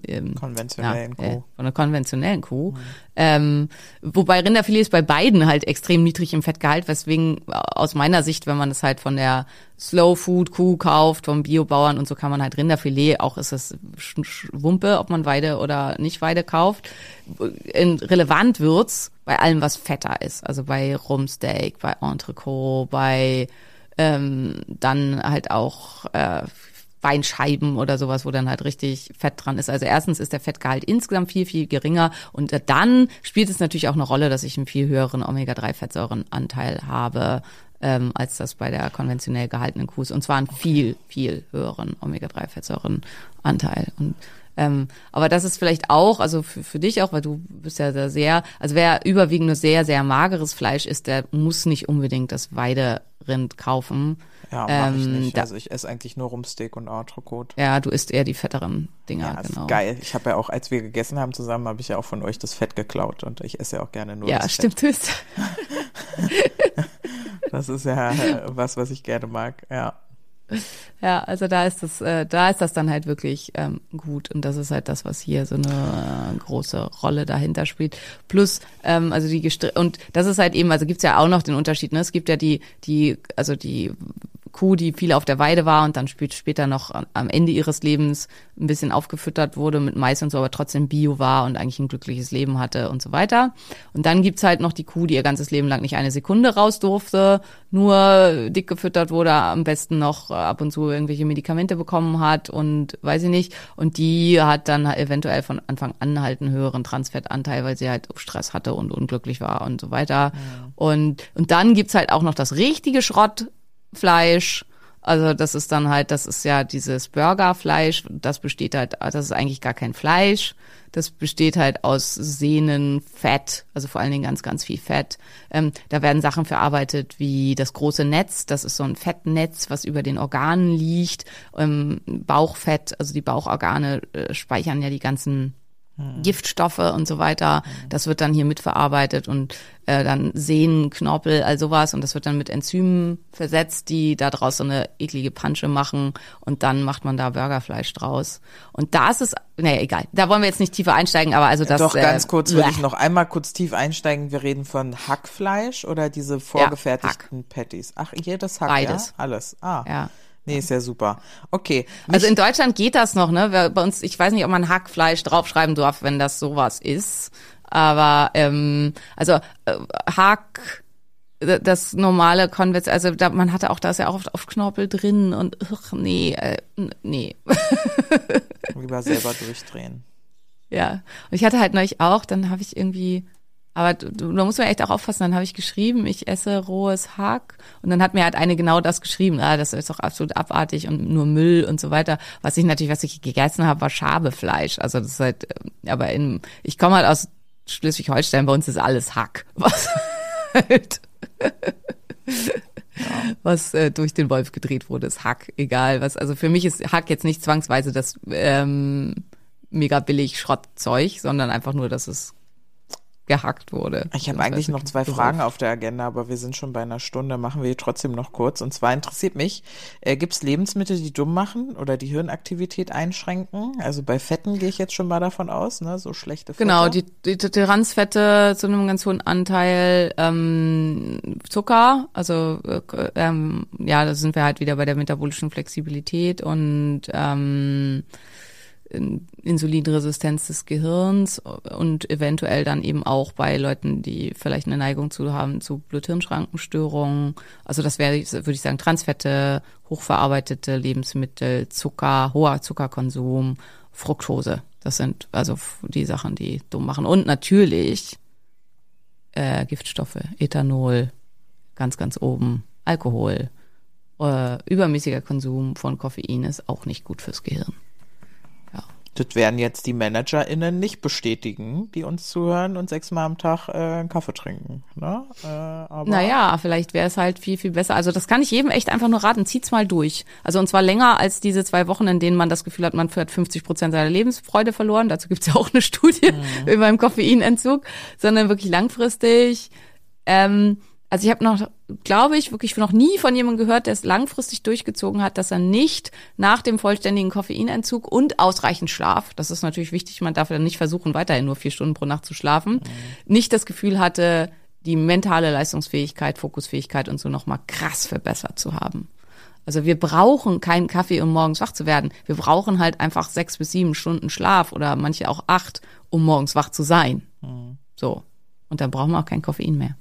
ähm, Konventionellen ja, äh, Kuh. von der konventionellen Kuh. Ähm, wobei Rinderfilet ist bei beiden halt extrem niedrig im Fettgehalt, weswegen aus meiner Sicht, wenn man es halt von der Slow Food Kuh kauft, vom Biobauern und so kann man halt Rinderfilet, auch ist es Wumpe, ob man Weide oder nicht Weide kauft. In, relevant wird's bei allem, was fetter ist. Also bei Rumsteak, bei Entrecot, bei ähm, dann halt auch äh, Beinscheiben oder sowas, wo dann halt richtig Fett dran ist. Also erstens ist der Fettgehalt insgesamt viel, viel geringer und äh, dann spielt es natürlich auch eine Rolle, dass ich einen viel höheren Omega-3-Fettsäurenanteil habe, ähm, als das bei der konventionell gehaltenen Kuh ist. Und zwar einen viel, viel höheren Omega-3-Fettsäurenanteil. Und ähm, aber das ist vielleicht auch, also für, für dich auch, weil du bist ja da sehr, also wer überwiegend nur sehr, sehr mageres Fleisch isst, der muss nicht unbedingt das Weiderind kaufen. Ja, mach ich Ähm, nicht. da- also ich esse eigentlich nur Rumsteak und Entrecote. Ja, du isst eher die fetteren Dinger, Ja, ist genau. geil. Ich habe ja auch, als wir gegessen haben zusammen, habe ich ja auch von euch das Fett geklaut und ich esse ja auch gerne nur Ja, das stimmt. Ist. Fett. Das ist ja äh, was, was ich gerne mag. Ja. Ja, also da ist das, äh, da ist das dann halt wirklich ähm, gut und das ist halt das, was hier so eine äh, große Rolle dahinter spielt. Plus, ähm, also die Gestr und das ist halt eben, also gibt's ja auch noch den Unterschied. Ne? Es gibt ja die, die, also die Kuh, die viel auf der Weide war und dann spät, später noch am- Ende ihres Lebens ein bisschen aufgefüttert wurde mit Mais und so, aber trotzdem Bio war und eigentlich ein glückliches Leben hatte und so weiter. Und dann gibt's halt noch die Kuh, die ihr ganzes Leben lang nicht eine Sekunde raus durfte, nur dick gefüttert wurde, am besten noch äh, ab und zu irgendwelche Medikamente bekommen hat und weiß ich nicht. Und die hat dann eventuell von Anfang an halt einen höheren Transfettanteil, weil sie halt Stress hatte und unglücklich war und so weiter. Und, und dann gibt's halt auch noch das richtige Schrottfleisch. Also das ist dann halt, das ist ja dieses Burgerfleisch, das besteht halt, das ist eigentlich gar kein Fleisch. Das besteht halt aus Sehnen, Fett, also vor allen Dingen ganz, ganz viel Fett. Ähm, da werden Sachen verarbeitet wie das große Netz, das ist so ein Fettnetz, was über den Organen liegt. Ähm, Bauchfett, also die Bauchorgane äh, speichern ja die ganzen Giftstoffe und so weiter. Das wird dann hier mitverarbeitet und äh, dann Sehnen, Knorpel, all sowas und das wird dann mit Enzymen versetzt, die da draus so eine eklige Pansche machen und dann macht man da Burgerfleisch draus. Und das ist, naja, egal. Da wollen wir jetzt nicht tiefer einsteigen, aber also das Doch, ganz äh, kurz bleh. ich noch einmal kurz tief einsteigen. Wir reden von Hackfleisch oder diese vorgefertigten Patties? Ach, jedes Hack, Beides. ja? Alles. Ah. Ja. Nee, ist ja super. Okay. Also in Deutschland geht das noch, ne? Bei uns, ich weiß nicht, ob man Hackfleisch draufschreiben darf, wenn das sowas ist. Aber ähm, also äh, Hack, das normale Konvents, also da, man hatte auch, da ist ja auch oft auf Knorpel drin und ugh, nee, äh, nee. Lieber selber durchdrehen. Ja. Und ich hatte halt neulich auch, dann habe ich irgendwie, aber da muss man echt auch aufpassen, dann habe ich geschrieben, ich esse rohes Hack und dann hat mir halt eine genau das geschrieben, ah, das ist doch absolut abartig und nur Müll und so weiter. Was ich natürlich, was ich gegessen habe, war Schabefleisch. Also das ist halt, ähm, aber in, ich komme halt aus Schleswig-Holstein, bei uns ist alles Hack. Was halt was äh, durch den Wolf gedreht wurde, ist Hack, egal was. Also für mich ist Hack jetzt nicht zwangsweise das ähm, mega billig Schrottzeug, sondern einfach nur, dass es gehackt wurde. Ich habe eigentlich noch zwei Beruf. Fragen auf der Agenda, aber wir sind schon bei einer Stunde, machen wir trotzdem noch kurz. Und zwar interessiert mich, äh, gibt es Lebensmittel, die dumm machen oder die Hirnaktivität einschränken? Also bei Fetten gehe ich jetzt schon mal davon aus, ne? So schlechte Fette. Genau, die, die Transfette zu einem ganz hohen Anteil ähm, Zucker, also äh, ähm, ja, da sind wir halt wieder bei der metabolischen Flexibilität und ähm, Insulinresistenz des Gehirns und eventuell dann eben auch bei Leuten, die vielleicht eine Neigung zu haben zu Blut-Hirn-Schrankenstörungen. Also das wäre, würde ich sagen, Transfette, hochverarbeitete Lebensmittel, Zucker, hoher Zuckerkonsum, Fructose. Das sind also die Sachen, die dumm machen. Und natürlich äh, Giftstoffe, Ethanol, ganz, ganz oben, Alkohol, äh, übermäßiger Konsum von Koffein ist auch nicht gut fürs Gehirn. Das werden jetzt die ManagerInnen nicht bestätigen, die uns zuhören und sechsmal am Tag äh, einen Kaffee trinken. Ne? Äh, aber Naja, vielleicht wäre es halt viel, viel besser. Also das kann ich jedem echt einfach nur raten. Zieht's mal durch. Also und zwar länger als diese zwei Wochen, in denen man das Gefühl hat, man hat 50 Prozent seiner Lebensfreude verloren. Dazu gibt's ja auch eine Studie Mhm. über den Koffeinentzug, sondern wirklich langfristig. Ähm, also ich habe noch, glaube ich, wirklich noch nie von jemandem gehört, der es langfristig durchgezogen hat, dass er nicht nach dem vollständigen Koffeinentzug und ausreichend Schlaf, das ist natürlich wichtig, man darf ja nicht versuchen, weiterhin nur vier Stunden pro Nacht zu schlafen, nicht das Gefühl hatte, die mentale Leistungsfähigkeit, Fokusfähigkeit und so nochmal krass verbessert zu haben. Also wir brauchen keinen Kaffee, um morgens wach zu werden. Wir brauchen halt einfach sechs bis sieben Stunden Schlaf oder manche auch acht, um morgens wach zu sein. So. Und dann brauchen wir auch kein Koffein mehr.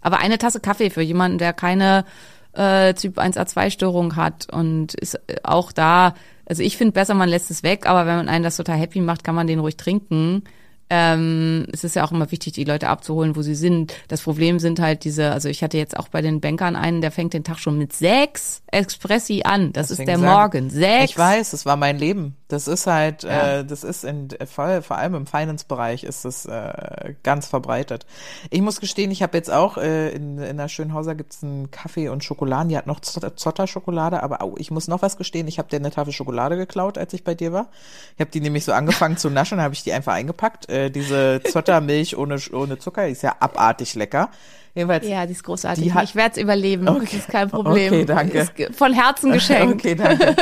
Aber eine Tasse Kaffee für jemanden, der keine äh, Typ 1a2-Störung hat und ist äh, auch da, also ich finde besser, man lässt es weg, aber wenn man einen das total happy macht, kann man den ruhig trinken. Ähm, es ist ja auch immer wichtig, die Leute abzuholen, wo sie sind. Das Problem sind halt diese, also ich hatte jetzt auch bei den Bankern einen, der fängt den Tag schon mit sechs Expressi an. Das Deswegen ist der Morgen. Sechs. Ich weiß, das war mein Leben. Das ist halt, Ja. äh, das ist in vor, vor allem im Finance-Bereich ist das äh, ganz verbreitet. Ich muss gestehen, ich habe jetzt auch äh, in, in der Schönhauser gibt's einen Kaffee und Schokoladen. Die hat noch Zott- Zotter-Schokolade, aber au, ich muss noch was gestehen. Ich habe dir eine Tafel Schokolade geklaut, als ich bei dir war. Ich habe die nämlich so angefangen zu naschen, habe ich die einfach eingepackt. Äh, diese Zottermilch ohne ohne Zucker, die ist ja abartig lecker. Jedenfalls Ja, die ist großartig. Die hat- ich werde es überleben. Das ist kein Problem. Okay, danke. Ist von Herzen geschenkt. Okay, danke.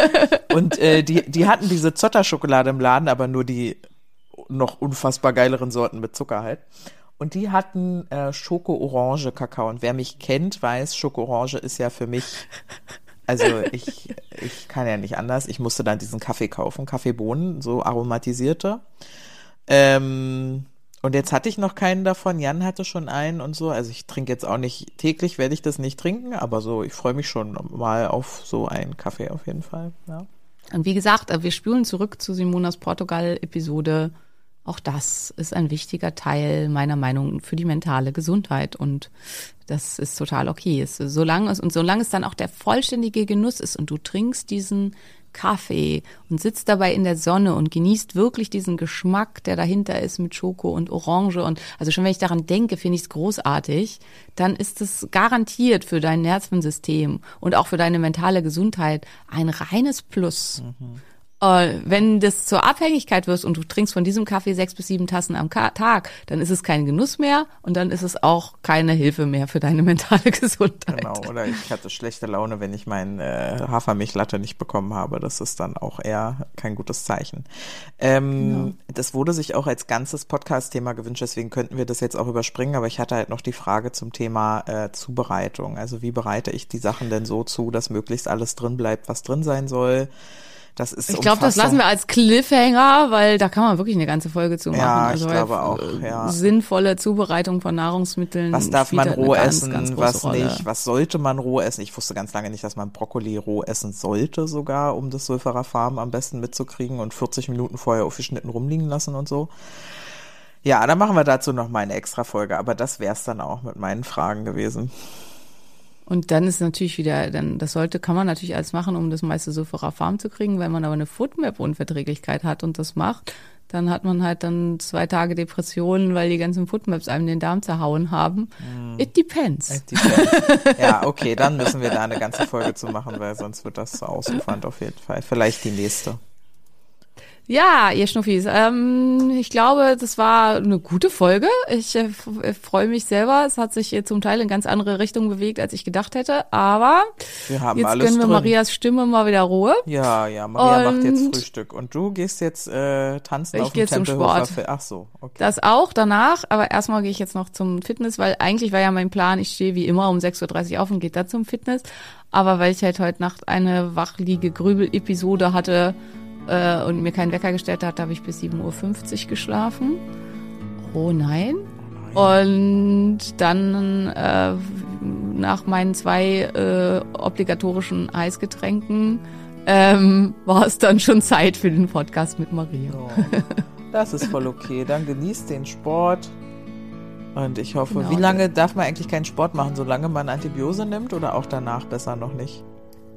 Und äh, die, die hatten diese Zotter-Schokolade im Laden, aber nur die noch unfassbar geileren Sorten mit Zucker halt. Und die hatten äh, Schoko-Orange-Kakao. Und wer mich kennt, weiß, Schoko-Orange ist ja für mich, also ich, ich kann ja nicht anders. Ich musste dann diesen Kaffee kaufen, Kaffeebohnen, so aromatisierte. Ähm, und jetzt hatte ich noch keinen davon. Jan hatte schon einen und so. Also ich trinke jetzt auch nicht täglich, werde ich das nicht trinken, aber so, ich freue mich schon mal auf so einen Kaffee auf jeden Fall. Ja. Und wie gesagt, äh, wir spülen zurück zu Simonas Portugal-Episode. Auch das ist ein wichtiger Teil meiner Meinung für die mentale Gesundheit. Und das ist total okay. Solange es, und solange es dann auch der vollständige Genuss ist und du trinkst diesen Kaffee und sitzt dabei in der Sonne und genießt wirklich diesen Geschmack, der dahinter ist mit Schoko und Orange. Und also schon wenn ich daran denke, finde ich es großartig, dann ist es garantiert für dein Nervensystem und auch für deine mentale Gesundheit ein reines Plus. Äh, wenn das zur Abhängigkeit wirst und du trinkst von diesem Kaffee sechs bis sieben Tassen am Tag, dann ist es kein Genuss mehr und dann ist es auch keine Hilfe mehr für deine mentale Gesundheit. Genau, oder ich hatte schlechte Laune, wenn ich meinen äh, Hafermilchlatte nicht bekommen habe. Das ist dann auch eher kein gutes Zeichen. Ähm, Das wurde sich auch als ganzes Podcast-Thema gewünscht, deswegen könnten wir das jetzt auch überspringen, aber ich hatte halt noch die Frage zum Thema äh, Zubereitung. Also wie bereite ich die Sachen denn so zu, dass möglichst alles drin bleibt, was drin sein soll? Das ist Ich glaube, das lassen wir als Cliffhanger, weil da kann man wirklich eine ganze Folge zu machen. Ja, ich also glaube weil, auch, äh, ja. Sinnvolle Zubereitung von Nahrungsmitteln. Was darf man roh essen, ganz was Rolle. nicht? Was sollte man roh essen? Ich wusste ganz lange nicht, dass man Brokkoli roh essen sollte sogar, um das Sulfarafarm am besten mitzukriegen und 40 Minuten vorher aufgeschnitten rumliegen lassen und so. Ja, dann machen wir dazu noch mal eine extra Folge, aber das wär's dann auch mit meinen Fragen gewesen. Und dann ist natürlich wieder, dann das sollte, kann man natürlich alles machen, um das meiste Sulfurafarm zu kriegen. Wenn man aber eine Foodmap-Unverträglichkeit hat und das macht, dann hat man halt dann zwei Tage Depressionen, weil die ganzen Foodmaps einem den Darm zerhauen haben. Hm. It depends. Die- ja, okay, dann müssen wir da eine ganze Folge zu machen, weil sonst wird das so ausufernd auf jeden Fall. Vielleicht die nächste. Ja, ihr Schnuffis, ähm, ich glaube, das war eine gute Folge. Ich äh, äh, freue mich selber. Es hat sich zum Teil in ganz andere Richtungen bewegt, als ich gedacht hätte. Aber Wir haben jetzt alles gönnen wir drin. Marias Stimme mal wieder Ruhe. Ja, ja, Maria macht jetzt Und- Frühstück und du gehst jetzt äh, tanzen Ich auf geh dem zum Sport. Ach so, okay. Das auch danach, aber erstmal gehe ich jetzt noch zum Fitness, weil eigentlich war ja mein Plan, ich stehe wie immer um 6.30 Uhr auf und gehe da zum Fitness. Aber weil ich halt heute Nacht eine Wachliege-Grübel-Episode hatte, äh, und mir keinen Wecker gestellt hat, habe ich bis 7.50 Uhr geschlafen. Oh nein. Und dann äh, nach meinen zwei äh, obligatorischen Eisgetränken ähm, war es dann schon Zeit für den Podcast mit Maria. Ja, das ist voll okay. Dann genießt den Sport. Und ich hoffe, Genau. wie lange darf man eigentlich keinen Sport machen? Solange man Antibiose nimmt oder auch danach besser noch nicht?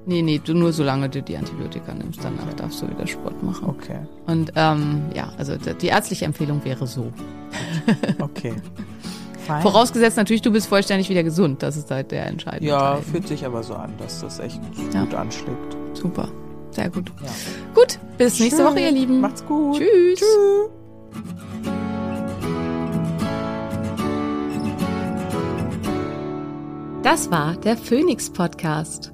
Nee, nee, du nur solange du die Antibiotika nimmst, danach darfst du wieder Sport machen. Okay, Und ähm, ja, also die ärztliche Empfehlung wäre so. okay. Fein. Vorausgesetzt natürlich, du bist vollständig wieder gesund. Das ist halt der entscheidende Ja, Teil. fühlt sich aber so an, dass das echt Ja. gut anschlägt. Super. Sehr gut. Ja. Gut, bis nächste Woche, ihr Lieben. Macht's gut. Tschüss. Tschüss. Das war der Phoenix Podcast.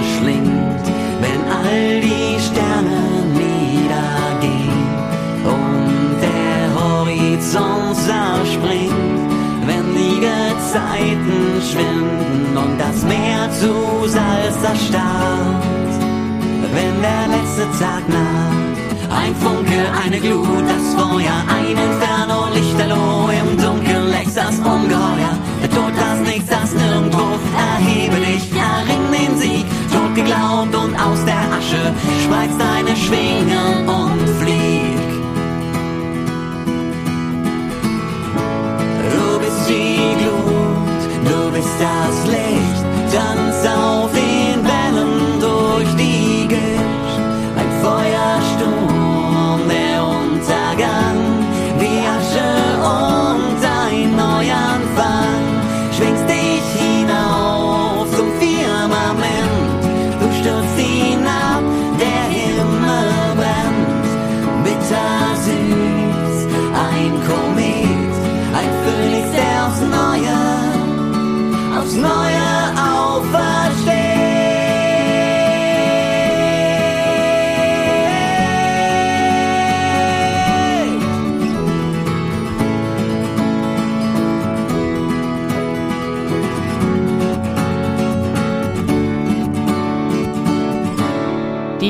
verschlingt, wenn all die Sterne niedergehen und der Horizont zerspringt, wenn die Gezeiten schwinden und das Meer zu Salz erstarrt, wenn der letzte Tag naht. Ein Funke, eine Glut, das Feuer, ein Inferno, Lichterloh, im Dunkeln lächst das Ungeheuer. Der Tod, das Nichts, das Nirgendwo, erhebe dich, erring den Sieg. Geglaubt und aus der Asche spreiz deine Schwingen und flieg. Du bist die Glut, du bist das Licht,